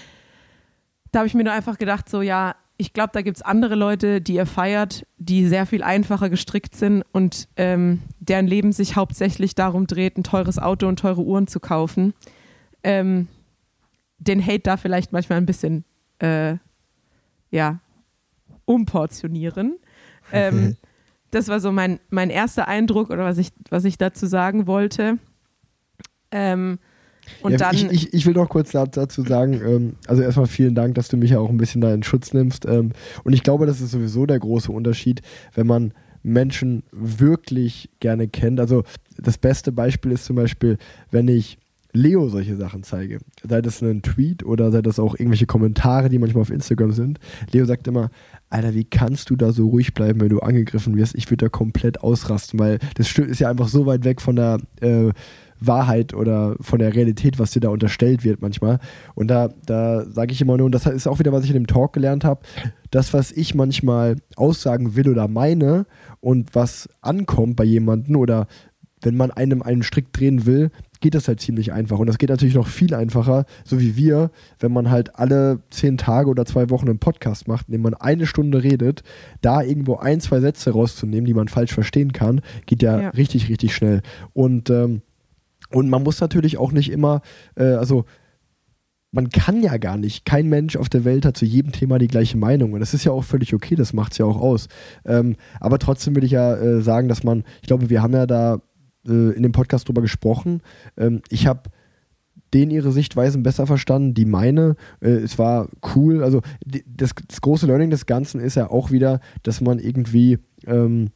Da habe ich mir nur einfach gedacht, so ja, ich glaube, da gibt es andere Leute, die ihr feiert, die sehr viel einfacher gestrickt sind und ähm, deren Leben sich hauptsächlich darum dreht, ein teures Auto und teure Uhren zu kaufen. Ähm, den Hate da vielleicht manchmal ein bisschen, äh, ja, umportionieren. Ähm, das war so mein, mein erster Eindruck oder was ich, was ich dazu sagen wollte. Ähm, und ja, dann. ich, ich, ich will noch kurz da- dazu sagen, ähm, also erstmal vielen Dank, dass du mich ja auch ein bisschen da in Schutz nimmst. Ähm, und ich glaube, das ist sowieso der große Unterschied, wenn man Menschen wirklich gerne kennt. Also das beste Beispiel ist zum Beispiel, wenn ich Leo solche Sachen zeige, sei das ein Tweet oder sei das auch irgendwelche Kommentare, die manchmal auf Instagram sind. Leo sagt immer, Alter, wie kannst du da so ruhig bleiben, wenn du angegriffen wirst? Ich würde da komplett ausrasten, weil das ist ja einfach so weit weg von der äh, Wahrheit oder von der Realität, was dir da unterstellt wird manchmal. Und da, da sage ich immer nur, und das ist auch wieder, was ich in dem Talk gelernt habe, das, was ich manchmal aussagen will oder meine und was ankommt bei jemandem oder wenn man einem einen Strick drehen will, geht das halt ziemlich einfach. Und das geht natürlich noch viel einfacher, so wie wir, wenn man halt alle zehn Tage oder zwei Wochen einen Podcast macht, in dem man eine Stunde redet, da irgendwo ein, zwei Sätze rauszunehmen, die man falsch verstehen kann, geht ja, Ja. richtig, richtig schnell. Und, ähm, und man muss natürlich auch nicht immer, äh, also man kann ja gar nicht, kein Mensch auf der Welt hat zu jedem Thema die gleiche Meinung. Und das ist ja auch völlig okay, das macht es ja auch aus. Ähm, aber trotzdem will ich ja äh, sagen, dass man, ich glaube, wir haben ja da äh, in dem Podcast drüber gesprochen. Ähm, ich habe denen ihre Sichtweisen besser verstanden, die meine. Äh, es war cool. Also die, das, das, große Learning des Ganzen ist ja auch wieder, dass man irgendwie, ähm,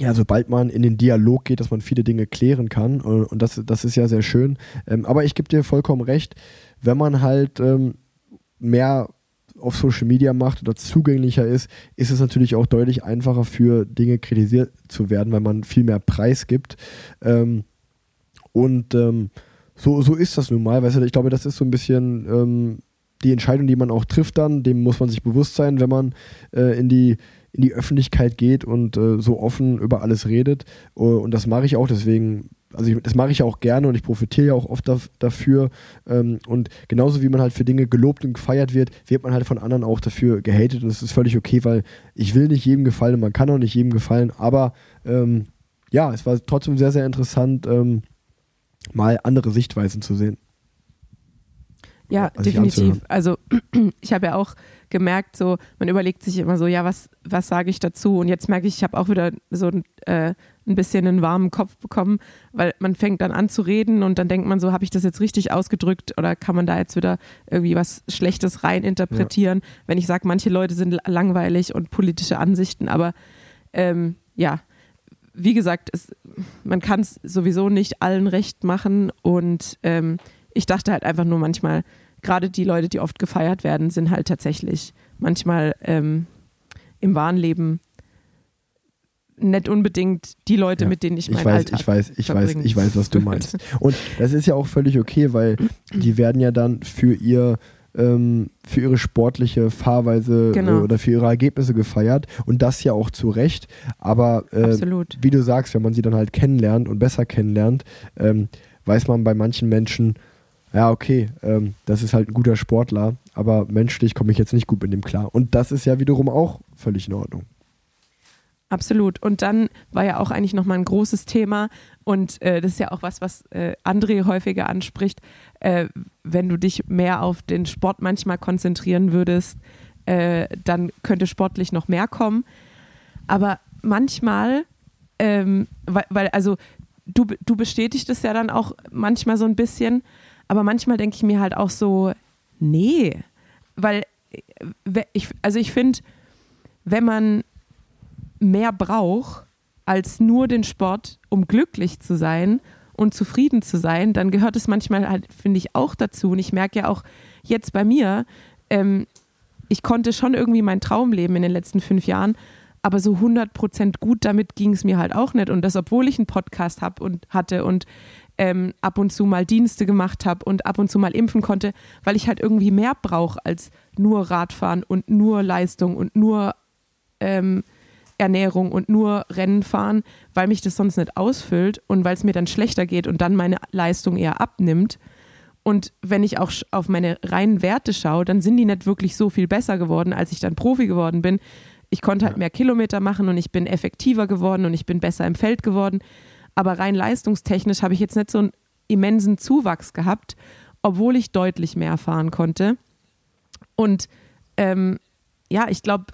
ja, sobald man in den Dialog geht, dass man viele Dinge klären kann. Und, und das, das ist ja sehr schön. Ähm, aber ich gebe dir vollkommen recht, wenn man halt ähm, mehr auf Social Media macht oder zugänglicher ist, ist es natürlich auch deutlich einfacher für Dinge kritisiert zu werden, weil man viel mehr Preis gibt. Ähm, und ähm, so, so ist das nun mal. Weißt du, ich glaube, das ist so ein bisschen ähm, die Entscheidung, die man auch trifft dann. Dem muss man sich bewusst sein, wenn man äh, in die in die Öffentlichkeit geht und äh, so offen über alles redet. Uh, und das mache ich auch, deswegen also ich, das mache ich ja auch gerne und ich profitiere ja auch oft da, dafür. Ähm, und genauso wie man halt für Dinge gelobt und gefeiert wird, wird man halt von anderen auch dafür gehatet und das ist völlig okay, weil ich will nicht jedem gefallen und man kann auch nicht jedem gefallen, aber ähm, ja, es war trotzdem sehr, sehr interessant, ähm, mal andere Sichtweisen zu sehen. Ja, also definitiv. Also ich habe ja auch gemerkt, so man überlegt sich immer so, ja, was, was sage ich dazu? Und jetzt merke ich, ich habe auch wieder so äh, ein bisschen einen warmen Kopf bekommen, weil man fängt dann an zu reden und dann denkt man so, habe ich das jetzt richtig ausgedrückt oder kann man da jetzt wieder irgendwie was Schlechtes rein interpretieren, ja. wenn ich sage, manche Leute sind langweilig und politische Ansichten, aber ähm, ja, wie gesagt, es, man kann es sowieso nicht allen recht machen und ähm, ich dachte halt einfach nur manchmal, gerade die Leute, die oft gefeiert werden, sind halt tatsächlich manchmal ähm, im wahren Leben nicht unbedingt die Leute, ja, mit denen ich mein ich weiß, Alltag ich weiß, ich weiß, ich weiß, was du meinst. Und das ist ja auch völlig okay, weil die werden ja dann für ihr ähm, für ihre sportliche Fahrweise genau. äh, oder für ihre Ergebnisse gefeiert und das ja auch zu Recht. Aber äh, wie du sagst, wenn man sie dann halt kennenlernt und besser kennenlernt, ähm, weiß man bei manchen Menschen, ja, okay, ähm, das ist halt ein guter Sportler, aber menschlich komme ich jetzt nicht gut mit dem klar. Und das ist ja wiederum auch völlig in Ordnung. Absolut. Und dann war ja auch eigentlich nochmal ein großes Thema und äh, das ist ja auch was, was äh, André häufiger anspricht, äh, wenn du dich mehr auf den Sport manchmal konzentrieren würdest, äh, dann könnte sportlich noch mehr kommen. Aber manchmal, ähm, weil, weil, also du, du bestätigst es ja dann auch manchmal so ein bisschen, aber manchmal denke ich mir halt auch so, nee, weil äh, ich, also ich finde, wenn man mehr braucht als nur den Sport, um glücklich zu sein und zufrieden zu sein, dann gehört es manchmal halt, finde ich, auch dazu. Und ich merke ja auch jetzt bei mir, ähm, ich konnte schon irgendwie meinen Traum leben in den letzten fünf Jahren, aber so 100% gut damit ging es mir halt auch nicht. Und das, obwohl ich einen Podcast habe und hatte und ähm, ab und zu mal Dienste gemacht habe und ab und zu mal impfen konnte, weil ich halt irgendwie mehr brauche als nur Radfahren und nur Leistung und nur ähm, Ernährung und nur Rennen fahren, weil mich das sonst nicht ausfüllt und weil es mir dann schlechter geht und dann meine Leistung eher abnimmt. Und wenn ich auch auf meine reinen Werte schaue, dann sind die nicht wirklich so viel besser geworden, als ich dann Profi geworden bin. Ich konnte halt mehr Kilometer machen und ich bin effektiver geworden und ich bin besser im Feld geworden. Aber rein leistungstechnisch habe ich jetzt nicht so einen immensen Zuwachs gehabt, obwohl ich deutlich mehr fahren konnte. Und ähm, ja, ich glaube,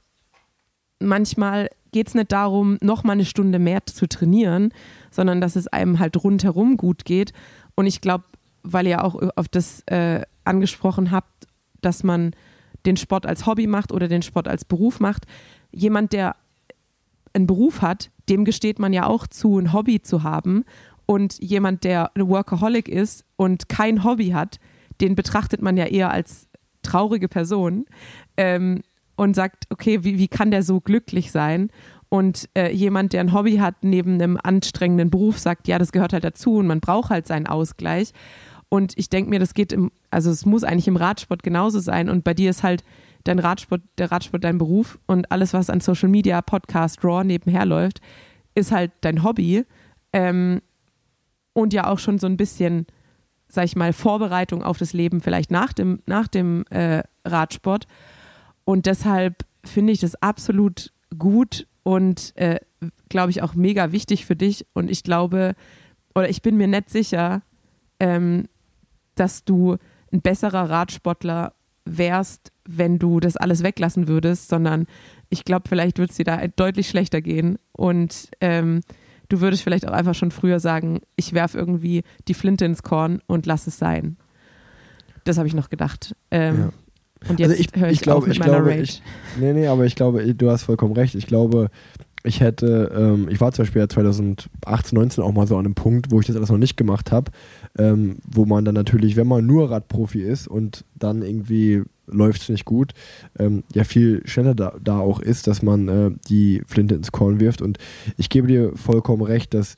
manchmal geht es nicht darum, noch mal eine Stunde mehr zu trainieren, sondern dass es einem halt rundherum gut geht. Und ich glaube, weil ihr auch auf das äh, angesprochen habt, dass man den Sport als Hobby macht oder den Sport als Beruf macht, jemand, der einen Beruf hat, dem gesteht man ja auch zu, ein Hobby zu haben. Und jemand, der ein Workaholic ist und kein Hobby hat, den betrachtet man ja eher als traurige Person. Ähm, und sagt, okay, wie, wie kann der so glücklich sein? Und äh, jemand, der ein Hobby hat, neben einem anstrengenden Beruf, sagt, ja, das gehört halt dazu und man braucht halt seinen Ausgleich. Und ich denke mir, das geht im, also es muss eigentlich im Radsport genauso sein. Und bei dir ist halt dein Radsport, der Radsport dein Beruf und alles, was an Social Media, Podcast, Raw nebenher läuft, ist halt dein Hobby. Ähm, und ja auch schon so ein bisschen, sag ich mal, Vorbereitung auf das Leben vielleicht nach dem, nach dem äh, Radsport. Und deshalb finde ich das absolut gut und äh, glaube ich auch mega wichtig für dich. Und ich glaube, oder ich bin mir nicht sicher, ähm, dass du ein besserer Radsportler wärst, wenn du das alles weglassen würdest, sondern ich glaube, vielleicht würde es dir da deutlich schlechter gehen und ähm, du würdest vielleicht auch einfach schon früher sagen, ich werfe irgendwie die Flinte ins Korn und lass es sein. Das habe ich noch gedacht. Ähm, Ja. Und jetzt Also ich, höre ich, ich glaube, ich meiner glaube, Rage. ich, nee, nee, aber ich glaube, du hast vollkommen recht. Ich glaube, ich hätte, ähm, ich war zum Beispiel ja 2018, 19 auch mal so an einem Punkt, wo ich das alles noch nicht gemacht habe, ähm, wo man dann natürlich, wenn man nur Radprofi ist und dann irgendwie läuft es nicht gut, ähm, ja viel schneller da, da auch ist, dass man äh, die Flinte ins Korn wirft. Und ich gebe dir vollkommen recht, dass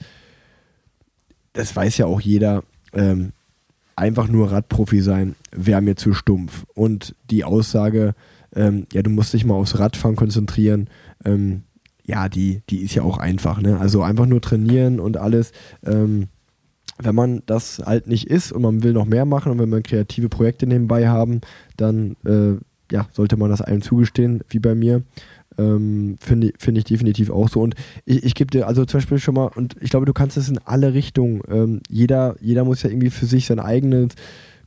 das weiß ja auch jeder, ähm, einfach nur Radprofi sein wäre mir zu stumpf. Und die Aussage, ähm, ja, du musst dich mal aufs Radfahren konzentrieren, ähm, ja, die, die ist ja auch einfach. Ne? Also einfach nur trainieren und alles. Ähm, wenn man das halt nicht ist und man will noch mehr machen und wenn man kreative Projekte nebenbei haben, dann äh, ja, sollte man das einem zugestehen, wie bei mir. Ähm, Finde find ich definitiv auch so. Und ich, ich gebe dir also zum Beispiel schon mal, und ich glaube, du kannst es in alle Richtungen. Ähm, jeder, jeder muss ja irgendwie für sich sein eigenes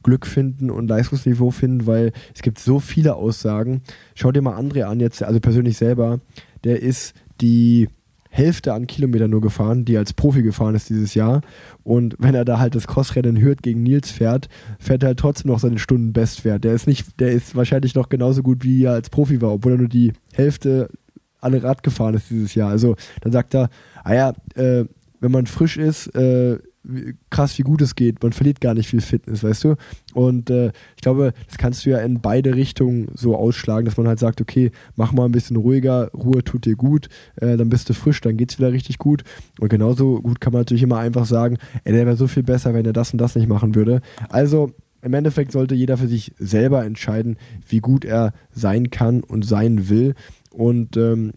Glück finden und Leistungsniveau finden, weil es gibt so viele Aussagen. Schau dir mal André an, jetzt, also persönlich selber, der ist die Hälfte an Kilometern nur gefahren, die als Profi gefahren ist dieses Jahr. Und wenn er da halt das Crossrennen Hürth gegen Nils fährt, fährt er halt trotzdem noch seine Stunden Bestwert. Der ist nicht, der ist wahrscheinlich noch genauso gut, wie er als Profi war, obwohl er nur die Hälfte alle Rad gefahren ist dieses Jahr. Also dann sagt er, ah ja, äh, wenn man frisch ist, äh, krass, wie gut es geht. Man verliert gar nicht viel Fitness, weißt du? Und äh, ich glaube, das kannst du ja in beide Richtungen so ausschlagen, dass man halt sagt, okay, mach mal ein bisschen ruhiger, Ruhe tut dir gut, äh, dann bist du frisch, dann geht's wieder richtig gut. Und genauso gut kann man natürlich immer einfach sagen, ey, der wäre so viel besser, wenn er das und das nicht machen würde. Also im Endeffekt sollte jeder für sich selber entscheiden, wie gut er sein kann und sein will. Und ähm,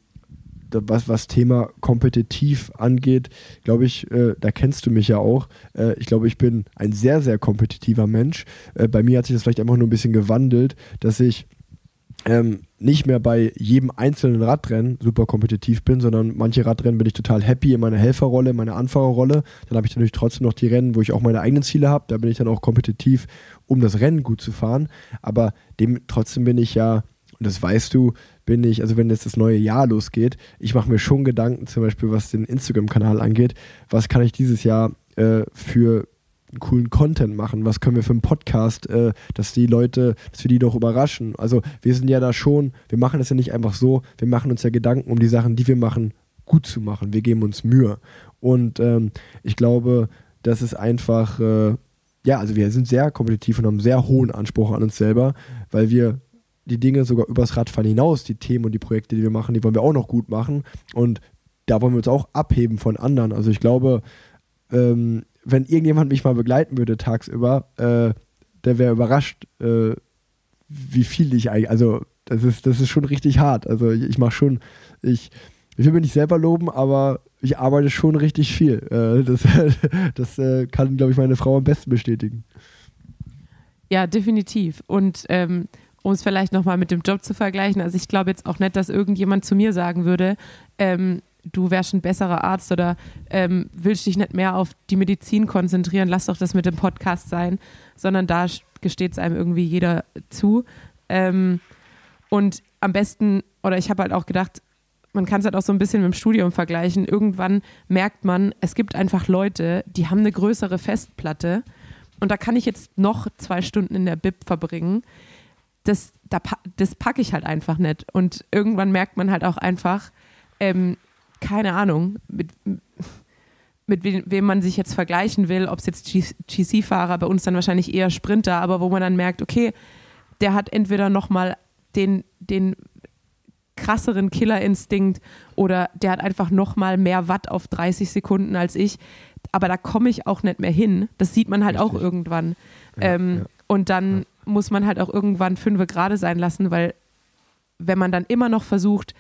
was, was Thema kompetitiv angeht, glaube ich, äh, da kennst du mich ja auch. Äh, ich glaube, ich bin ein sehr, sehr kompetitiver Mensch. Äh, bei mir hat sich das vielleicht einfach nur ein bisschen gewandelt, dass ich ähm, nicht mehr bei jedem einzelnen Radrennen super kompetitiv bin, sondern manche Radrennen bin ich total happy in meiner Helferrolle, in meiner Anfahrerrolle. Dann habe ich natürlich trotzdem noch die Rennen, wo ich auch meine eigenen Ziele habe. Da bin ich dann auch kompetitiv, um das Rennen gut zu fahren. Aber dem trotzdem bin ich ja, und das weißt du, bin ich, also wenn jetzt das neue Jahr losgeht, ich mache mir schon Gedanken, zum Beispiel was den Instagram-Kanal angeht, was kann ich dieses Jahr äh, für coolen Content machen? Was können wir für einen Podcast, äh, dass die Leute, dass wir die doch überraschen? Also wir sind ja da schon, wir machen das ja nicht einfach so, wir machen uns ja Gedanken, um die Sachen, die wir machen, gut zu machen. Wir geben uns Mühe. Und ähm, ich glaube, das ist einfach, äh, ja, also wir sind sehr kompetitiv und haben sehr hohen Anspruch an uns selber, weil wir die Dinge sogar übers Radfahren hinaus, die Themen und die Projekte, die wir machen, die wollen wir auch noch gut machen. Und da wollen wir uns auch abheben von anderen. Also ich glaube, ähm, wenn irgendjemand mich mal begleiten würde tagsüber, äh, der wäre überrascht, äh, wie viel ich eigentlich, also das ist, das ist schon richtig hart. Also ich, ich mache schon, ich, ich will mich nicht selber loben, aber ich arbeite schon richtig viel. Äh, das das äh, kann, glaube ich, meine Frau am besten bestätigen. Ja, definitiv. Und ähm, um es vielleicht nochmal mit dem Job zu vergleichen, also ich glaube jetzt auch nicht, dass irgendjemand zu mir sagen würde, ähm, du wärst ein besserer Arzt oder ähm, willst dich nicht mehr auf die Medizin konzentrieren, lass doch das mit dem Podcast sein, sondern da gesteht es einem irgendwie jeder zu. Ähm, und am besten, oder ich habe halt auch gedacht, man kann es halt auch so ein bisschen mit dem Studium vergleichen. Irgendwann merkt man, es gibt einfach Leute, die haben eine größere Festplatte und da kann ich jetzt noch zwei Stunden in der Bib verbringen. Das, da, das packe ich halt einfach nicht. Und irgendwann merkt man halt auch einfach, ähm, keine Ahnung, mit, mit wem, wem man sich jetzt vergleichen will, ob es jetzt GC-Fahrer, bei uns dann wahrscheinlich eher Sprinter, aber wo man dann merkt, okay, der hat entweder nochmal den, den krasseren Killerinstinkt oder der hat einfach nochmal mehr Watt auf 30 Sekunden als ich. Aber da komme ich auch nicht mehr hin. Das sieht man halt auch Richtig. irgendwann. Ja, ähm, ja. Und dann muss man halt auch irgendwann fünfe gerade sein lassen, weil wenn man dann immer noch versucht,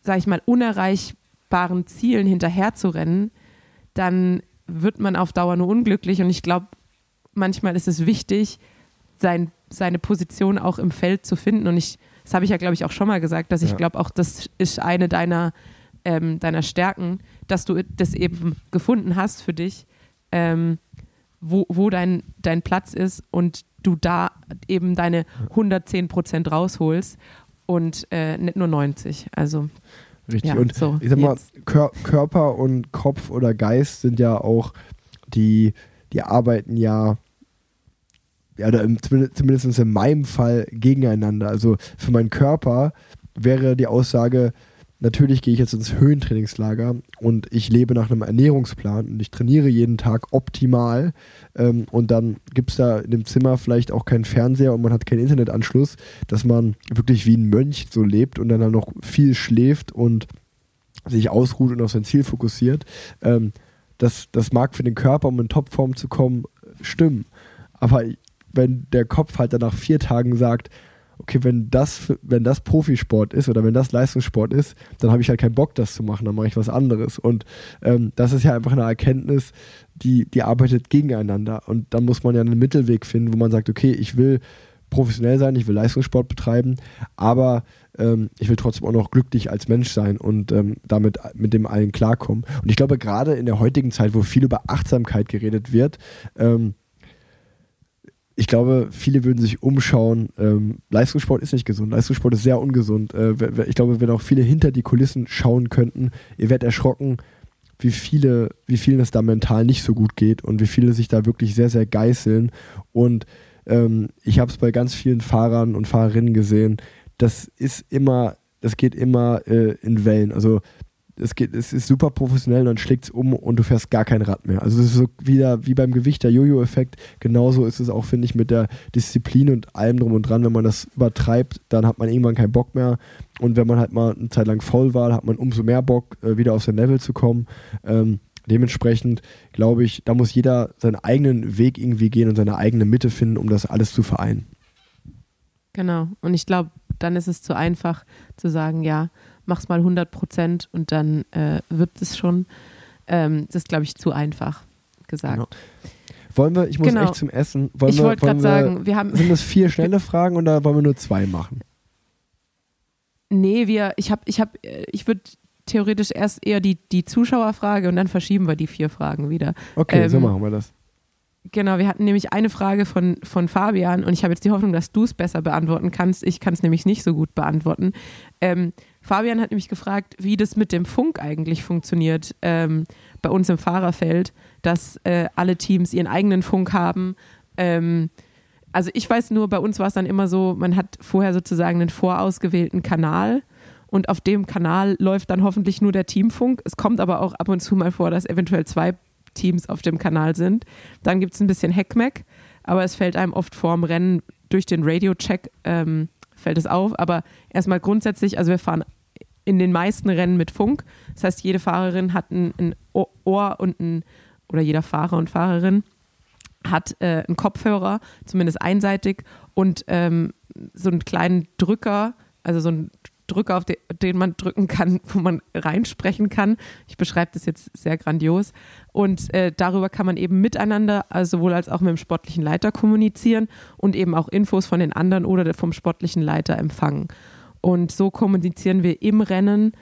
sag ich mal, unerreichbaren Zielen hinterherzurennen, dann wird man auf Dauer nur unglücklich. Und ich glaube, manchmal ist es wichtig, sein, seine Position auch im Feld zu finden. Und ich, das habe ich ja, glaube ich, auch schon mal gesagt, dass ich Ja. glaube, auch das ist eine deiner, ähm, deiner Stärken, dass du das eben gefunden hast für dich, ähm, wo, wo dein, dein Platz ist und du da eben deine 110 Prozent rausholst und äh, nicht nur 90. Also Richtig. Ja, und so, ich sag mal. Kör Körper und Kopf oder Geist sind ja auch, die, die arbeiten ja, ja oder im, zumindest in meinem Fall gegeneinander. Also für meinen Körper wäre die Aussage, natürlich gehe ich jetzt ins Höhentrainingslager und ich lebe nach einem Ernährungsplan und ich trainiere jeden Tag optimal ähm, und dann gibt es da in dem Zimmer vielleicht auch keinen Fernseher und man hat keinen Internetanschluss, dass man wirklich wie ein Mönch so lebt und dann, dann noch viel schläft und sich ausruht und auf sein Ziel fokussiert. Ähm, das, das mag für den Körper, um in Topform zu kommen, stimmen. Aber wenn der Kopf halt dann nach vier Tagen sagt, okay, wenn das, wenn das Profisport ist oder wenn das Leistungssport ist, dann habe ich halt keinen Bock, das zu machen, dann mache ich was anderes. Und ähm, das ist ja einfach eine Erkenntnis, die, die arbeitet gegeneinander. Und dann muss man ja einen Mittelweg finden, wo man sagt, okay, ich will professionell sein, ich will Leistungssport betreiben, aber ähm, ich will trotzdem auch noch glücklich als Mensch sein und ähm, damit mit dem allen klarkommen. Und ich glaube, gerade in der heutigen Zeit, wo viel über Achtsamkeit geredet wird, ähm, ich glaube, viele würden sich umschauen. Ähm, Leistungssport ist nicht gesund. Leistungssport ist sehr ungesund. Äh, ich glaube, wenn auch viele hinter die Kulissen schauen könnten, ihr werdet erschrocken, wie viele, wie vielen es da mental nicht so gut geht und wie viele sich da wirklich sehr, sehr geißeln. Und ähm, ich habe es bei ganz vielen Fahrern und Fahrerinnen gesehen. Das ist immer, das geht immer äh, in Wellen. Also es, geht, es ist super professionell und dann schlägt es um und du fährst gar kein Rad mehr. Also es ist so wieder wie beim Gewicht, der Jojo-Effekt. Genauso ist es auch, finde ich, mit der Disziplin und allem drum und dran. Wenn man das übertreibt, dann hat man irgendwann keinen Bock mehr. Und wenn man halt mal eine Zeit lang faul war, hat man umso mehr Bock, äh, wieder auf sein Level zu kommen. Ähm, dementsprechend glaube ich, da muss jeder seinen eigenen Weg irgendwie gehen und seine eigene Mitte finden, um das alles zu vereinen. Genau. Und ich glaube, dann ist es zu einfach zu sagen, ja, mach's mal 100 Prozent und dann äh, wird es schon. Ähm, das ist, glaube ich, zu einfach gesagt. Genau. Wollen wir, ich muss Genau. echt zum Essen. Wollen Ich wollte gerade sagen, wir haben, Sind das vier schnelle Fragen oder wollen wir nur zwei machen? nee, wir, ich habe, ich habe, ich würde theoretisch erst eher die, die Zuschauerfrage und dann verschieben wir die vier Fragen wieder. Okay, so Ähm, machen wir das. Genau, wir hatten nämlich eine Frage von, von Fabian und ich habe jetzt die Hoffnung, dass du es besser beantworten kannst. Ich kann es nämlich nicht so gut beantworten. Ähm, Fabian hat nämlich gefragt, wie das mit dem Funk eigentlich funktioniert ähm, bei uns im Fahrerfeld, dass äh, alle Teams ihren eigenen Funk haben. Ähm, also ich weiß nur, bei uns war es dann immer so, man hat vorher sozusagen einen vorausgewählten Kanal und auf dem Kanal läuft dann hoffentlich nur der Teamfunk. Es kommt aber auch ab und zu mal vor, dass eventuell zwei Teams auf dem Kanal sind. Dann gibt es ein bisschen Heckmeck, aber es fällt einem oft vorm Rennen durch den Radio-Check ähm, fällt es auf. Aber erstmal grundsätzlich, also wir fahren in den meisten Rennen mit Funk. Das heißt, jede Fahrerin hat ein, ein Ohr und ein, oder jeder Fahrer und Fahrerin hat äh, einen Kopfhörer, zumindest einseitig, und ähm, so einen kleinen Drücker, also so einen Drücker, auf den, den man drücken kann, wo man reinsprechen kann. Ich beschreibe das jetzt sehr grandios. Und äh, darüber kann man eben miteinander, also sowohl als auch mit dem sportlichen Leiter kommunizieren und eben auch Infos von den anderen oder vom sportlichen Leiter empfangen. Und so kommunizieren wir im Rennen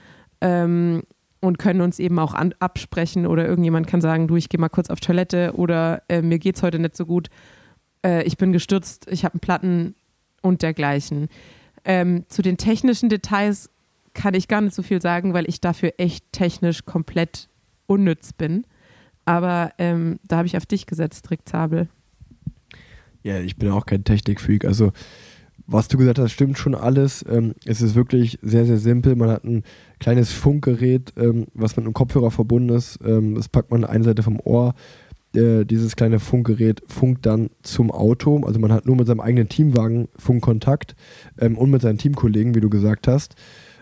ähm, und können uns eben auch an, absprechen oder irgendjemand kann sagen, du, ich gehe mal kurz auf Toilette oder äh, mir geht's heute nicht so gut, äh, ich bin gestürzt, ich habe einen Platten und dergleichen. Ähm, zu den technischen Details kann ich gar nicht so viel sagen, weil ich dafür echt technisch komplett unnütz bin. Aber ähm, da habe ich auf dich gesetzt, Rick Zabel. Ja, ich bin auch kein Technikfreak. Also, was du gesagt hast, stimmt schon alles. Ähm, es ist wirklich sehr, sehr simpel. Man hat ein kleines Funkgerät, ähm, was mit einem Kopfhörer verbunden ist. Ähm, das packt man an eine Seite vom Ohr. Äh, dieses kleine Funkgerät funkt dann zum Auto. Also man hat nur mit seinem eigenen Teamwagen Funkkontakt ähm, und mit seinen Teamkollegen, wie du gesagt hast.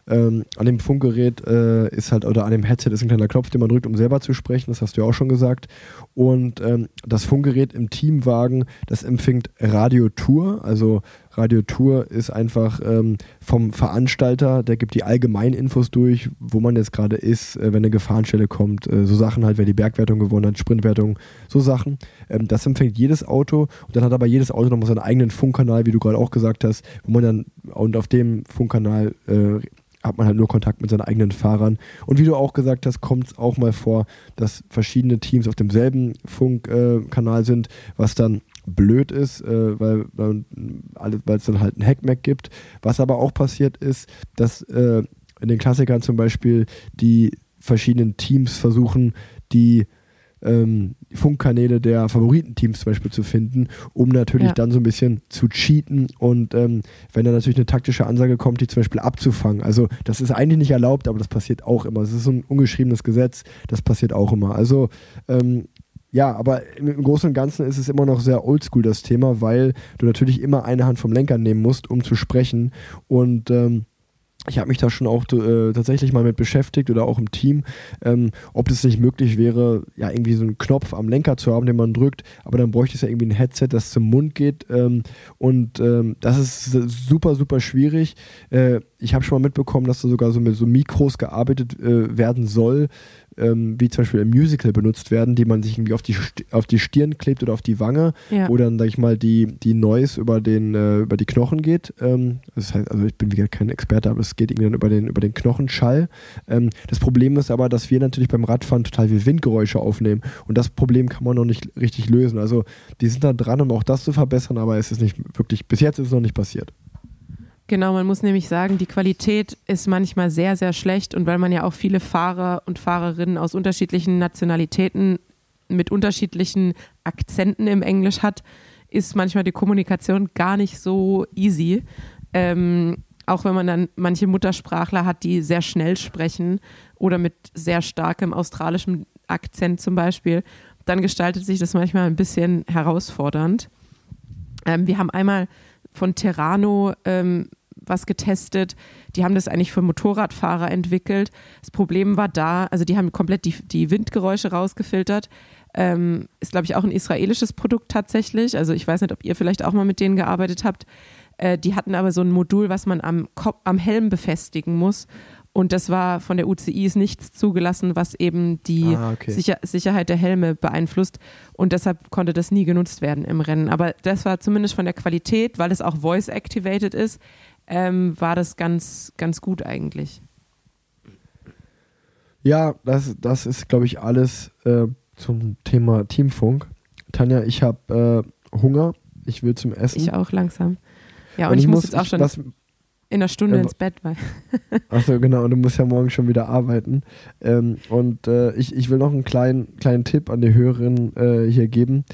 Ähm, an dem Funkgerät äh, ist halt, oder an dem Headset ist ein kleiner Knopf, den man drückt, um selber zu sprechen. Das hast du ja auch schon gesagt. Und ähm, das Funkgerät im Teamwagen, das empfängt Radiotour. Also Radiotour ist einfach ähm, vom Veranstalter, der gibt die allgemeinen Infos durch, wo man jetzt gerade ist, äh, wenn eine Gefahrenstelle kommt. Äh, so Sachen halt, wer die Bergwertung gewonnen hat, Sprintwertung, so Sachen. Ähm, das empfängt jedes Auto und dann hat aber jedes Auto nochmal seinen eigenen Funkkanal, wie du gerade auch gesagt hast, wo man dann und auf dem Funkkanal äh, hat man halt nur Kontakt mit seinen eigenen Fahrern. Und wie du auch gesagt hast, kommt es auch mal vor, dass verschiedene Teams auf demselben Funkkanal äh, sind, was dann blöd ist, äh, weil es dann halt ein Hackmack gibt. Was aber auch passiert ist, dass äh, in den Klassikern zum Beispiel die verschiedenen Teams versuchen, die ähm, Funkkanäle der Favoritenteams zum Beispiel zu finden, um natürlich ja. dann so ein bisschen zu cheaten und ähm, wenn da natürlich eine taktische Ansage kommt, die zum Beispiel abzufangen. Also das ist eigentlich nicht erlaubt, aber das passiert auch immer. Es ist so ein ungeschriebenes Gesetz, das passiert auch immer. Also ähm, ja, aber im Großen und Ganzen ist es immer noch sehr oldschool, das Thema, weil du natürlich immer eine Hand vom Lenker nehmen musst, um zu sprechen. Und ähm, ich habe mich da schon auch äh, tatsächlich mal mit beschäftigt oder auch im Team, ähm, ob es nicht möglich wäre, ja, irgendwie so einen Knopf am Lenker zu haben, den man drückt, aber dann bräuchte es ja irgendwie ein Headset, das zum Mund geht. Ähm, und ähm, das ist super, super schwierig. Äh, ich habe schon mal mitbekommen, dass da sogar so mit so Mikros gearbeitet äh, werden soll, ähm, wie zum Beispiel im Musical benutzt werden, die man sich irgendwie auf die, auf die Stirn klebt oder auf die Wange, ja. wo dann, sag ich mal, die, die Noise über, den, äh, über die Knochen geht. Ähm, das heißt, also ich bin wie gesagt kein Experte, aber es geht irgendwie dann über den, über den Knochenschall. Ähm, das Problem ist aber, dass wir natürlich beim Radfahren total viel Windgeräusche aufnehmen und das Problem kann man noch nicht richtig lösen. Also die sind da dran, um auch das zu verbessern, aber es ist nicht wirklich, bis jetzt ist es noch nicht passiert. Genau, man muss nämlich sagen, die Qualität ist manchmal sehr, sehr schlecht und weil man ja auch viele Fahrer und Fahrerinnen aus unterschiedlichen Nationalitäten mit unterschiedlichen Akzenten im Englisch hat, ist manchmal die Kommunikation gar nicht so easy. Ähm, auch wenn man dann manche Muttersprachler hat, die sehr schnell sprechen oder mit sehr starkem australischem Akzent zum Beispiel, dann gestaltet sich das manchmal ein bisschen herausfordernd. Ähm, wir haben einmal von Terrano ähm, was getestet. Die haben das eigentlich für Motorradfahrer entwickelt. Das Problem war da, also die haben komplett die, die Windgeräusche rausgefiltert. Ähm, ist, glaube ich, auch ein israelisches Produkt tatsächlich. Also ich weiß nicht, ob ihr vielleicht auch mal mit denen gearbeitet habt. Äh, die hatten aber so ein Modul, was man am, Kopf, am Helm befestigen muss. Und das war von der UCI ist nichts zugelassen, was eben die ah, okay. Sicher Sicherheit der Helme beeinflusst. Und deshalb konnte das nie genutzt werden im Rennen. Aber das war zumindest von der Qualität, weil es auch voice-activated ist, ähm, war das ganz, ganz gut eigentlich. Ja, das, das ist, glaube ich, alles äh, zum Thema Teamfunk. Tanja, ich habe äh, Hunger. Ich will zum Essen. Ich auch langsam. Ja, und, und ich, ich, muss jetzt auch schon was, in einer Stunde äh, ins Bett. Achso, genau. Und du musst ja morgen schon wieder arbeiten. Ähm, und äh, ich, ich will noch einen kleinen, kleinen Tipp an die Hörerinnen äh, hier geben.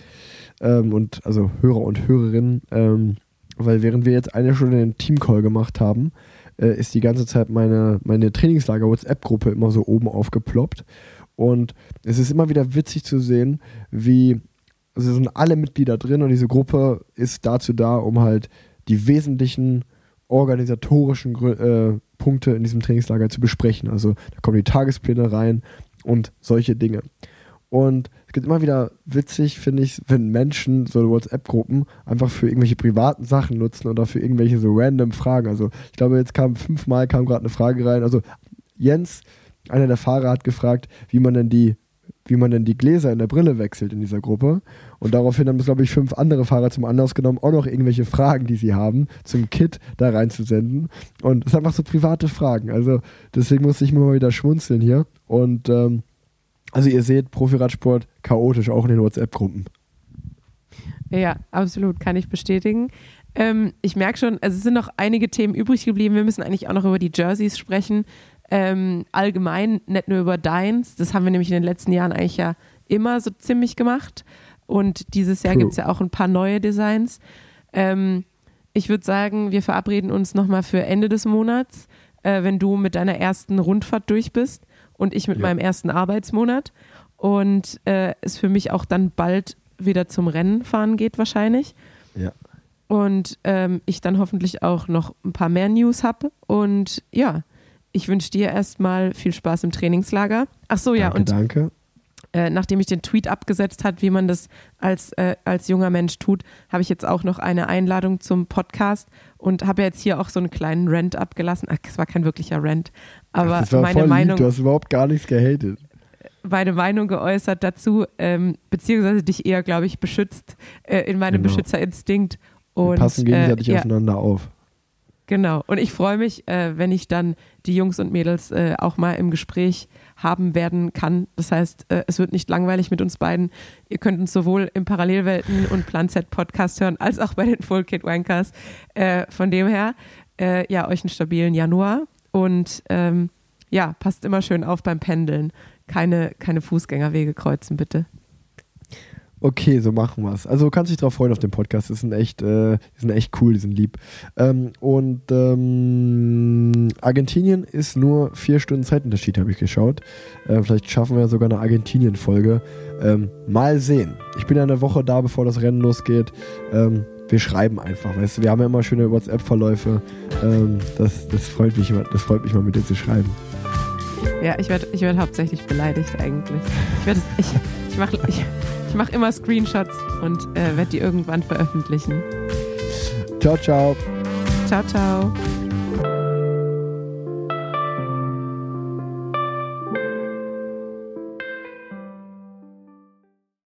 Ähm, und also Hörer und Hörerinnen. Weil während wir jetzt eine Stunde den Teamcall gemacht haben, äh, ist die ganze Zeit meine, meine Trainingslager-WhatsApp-Gruppe immer so oben aufgeploppt. Und es ist immer wieder witzig zu sehen, wie, also sind alle Mitglieder drin und diese Gruppe ist dazu da, um halt die wesentlichen organisatorischen äh, Punkte in diesem Trainingslager zu besprechen. Also da kommen die Tagespläne rein und solche Dinge. Und gibt immer wieder witzig, finde ich, wenn Menschen so WhatsApp-Gruppen einfach für irgendwelche privaten Sachen nutzen oder für irgendwelche so random Fragen. Also ich glaube, jetzt kam fünfmal kam gerade eine Frage rein. Also Jens, einer der Fahrer, hat gefragt, wie man denn die wie man denn die Gläser in der Brille wechselt in dieser Gruppe. Und daraufhin haben es, glaube ich, fünf andere Fahrer zum Anlass genommen, auch noch irgendwelche Fragen, die sie haben, zum Kit da reinzusenden. Und es sind einfach so private Fragen. Also deswegen muss ich immer mal wieder schmunzeln hier. Und ähm, also ihr seht Profiradsport chaotisch, auch in den WhatsApp-Gruppen. Ja, absolut, kann ich bestätigen. Ähm, ich merke schon, also es sind noch einige Themen übrig geblieben. Wir müssen eigentlich auch noch über die Jerseys sprechen. Ähm, allgemein, nicht nur über Deins. Das haben wir nämlich in den letzten Jahren eigentlich ja immer so ziemlich gemacht. Und dieses Jahr gibt es ja auch ein paar neue Designs. Ähm, ich würde sagen, wir verabreden uns nochmal für Ende des Monats, äh, wenn du mit deiner ersten Rundfahrt durch bist und ich mit ja. meinem ersten Arbeitsmonat. Und äh, es für mich auch dann bald wieder zum Rennen fahren geht, wahrscheinlich. Ja. Und ähm, ich dann hoffentlich auch noch ein paar mehr News habe. Und ja, ich wünsche dir erstmal viel Spaß im Trainingslager. Ach so, ja. Danke, und danke. Äh, nachdem ich den Tweet abgesetzt hat, wie man das als, äh, als junger Mensch tut, habe ich jetzt auch noch eine Einladung zum Podcast und habe jetzt hier auch so einen kleinen Rant abgelassen. Ach, es war kein wirklicher Rant, aber Ach, meine Meinung. Du hast überhaupt gar nichts gehatet. Meine Meinung geäußert dazu, ähm, beziehungsweise dich eher, glaube ich, beschützt äh, in meinem genau. Beschützerinstinkt. Und, Wir passen gegenseitig äh, ja. aufeinander auf. Genau. Und ich freue mich, äh, wenn ich dann die Jungs und Mädels äh, auch mal im Gespräch haben werden kann. Das heißt, äh, es wird nicht langweilig mit uns beiden. Ihr könnt uns sowohl im Parallelwelten und Plan Z Podcast hören, als auch bei den Full Kid Wankers. Äh, von dem her, äh, ja, euch einen stabilen Januar und ähm, ja, passt immer schön auf beim Pendeln. Keine, keine Fußgängerwege kreuzen, bitte. Okay, so machen wir es. Also kannst dich drauf freuen auf den Podcast. Die sind echt, äh, die sind echt cool, die sind lieb. Ähm, und ähm, Argentinien ist nur vier Stunden Zeitunterschied, habe ich geschaut. Äh, vielleicht schaffen wir sogar eine Argentinien-Folge. Ähm, mal sehen. Ich bin ja eine Woche da, bevor das Rennen losgeht. Ähm, wir schreiben einfach, weißt du, wir haben ja immer schöne WhatsApp-Verläufe. Ähm, das, das, freut mich, das freut mich mal mit dir zu schreiben. Ja, ich werde ich werd hauptsächlich beleidigt eigentlich. Ich, werd, ich, ich mache ich, ich mach immer Screenshots und äh, werde die irgendwann veröffentlichen. Ciao, ciao. Ciao, ciao.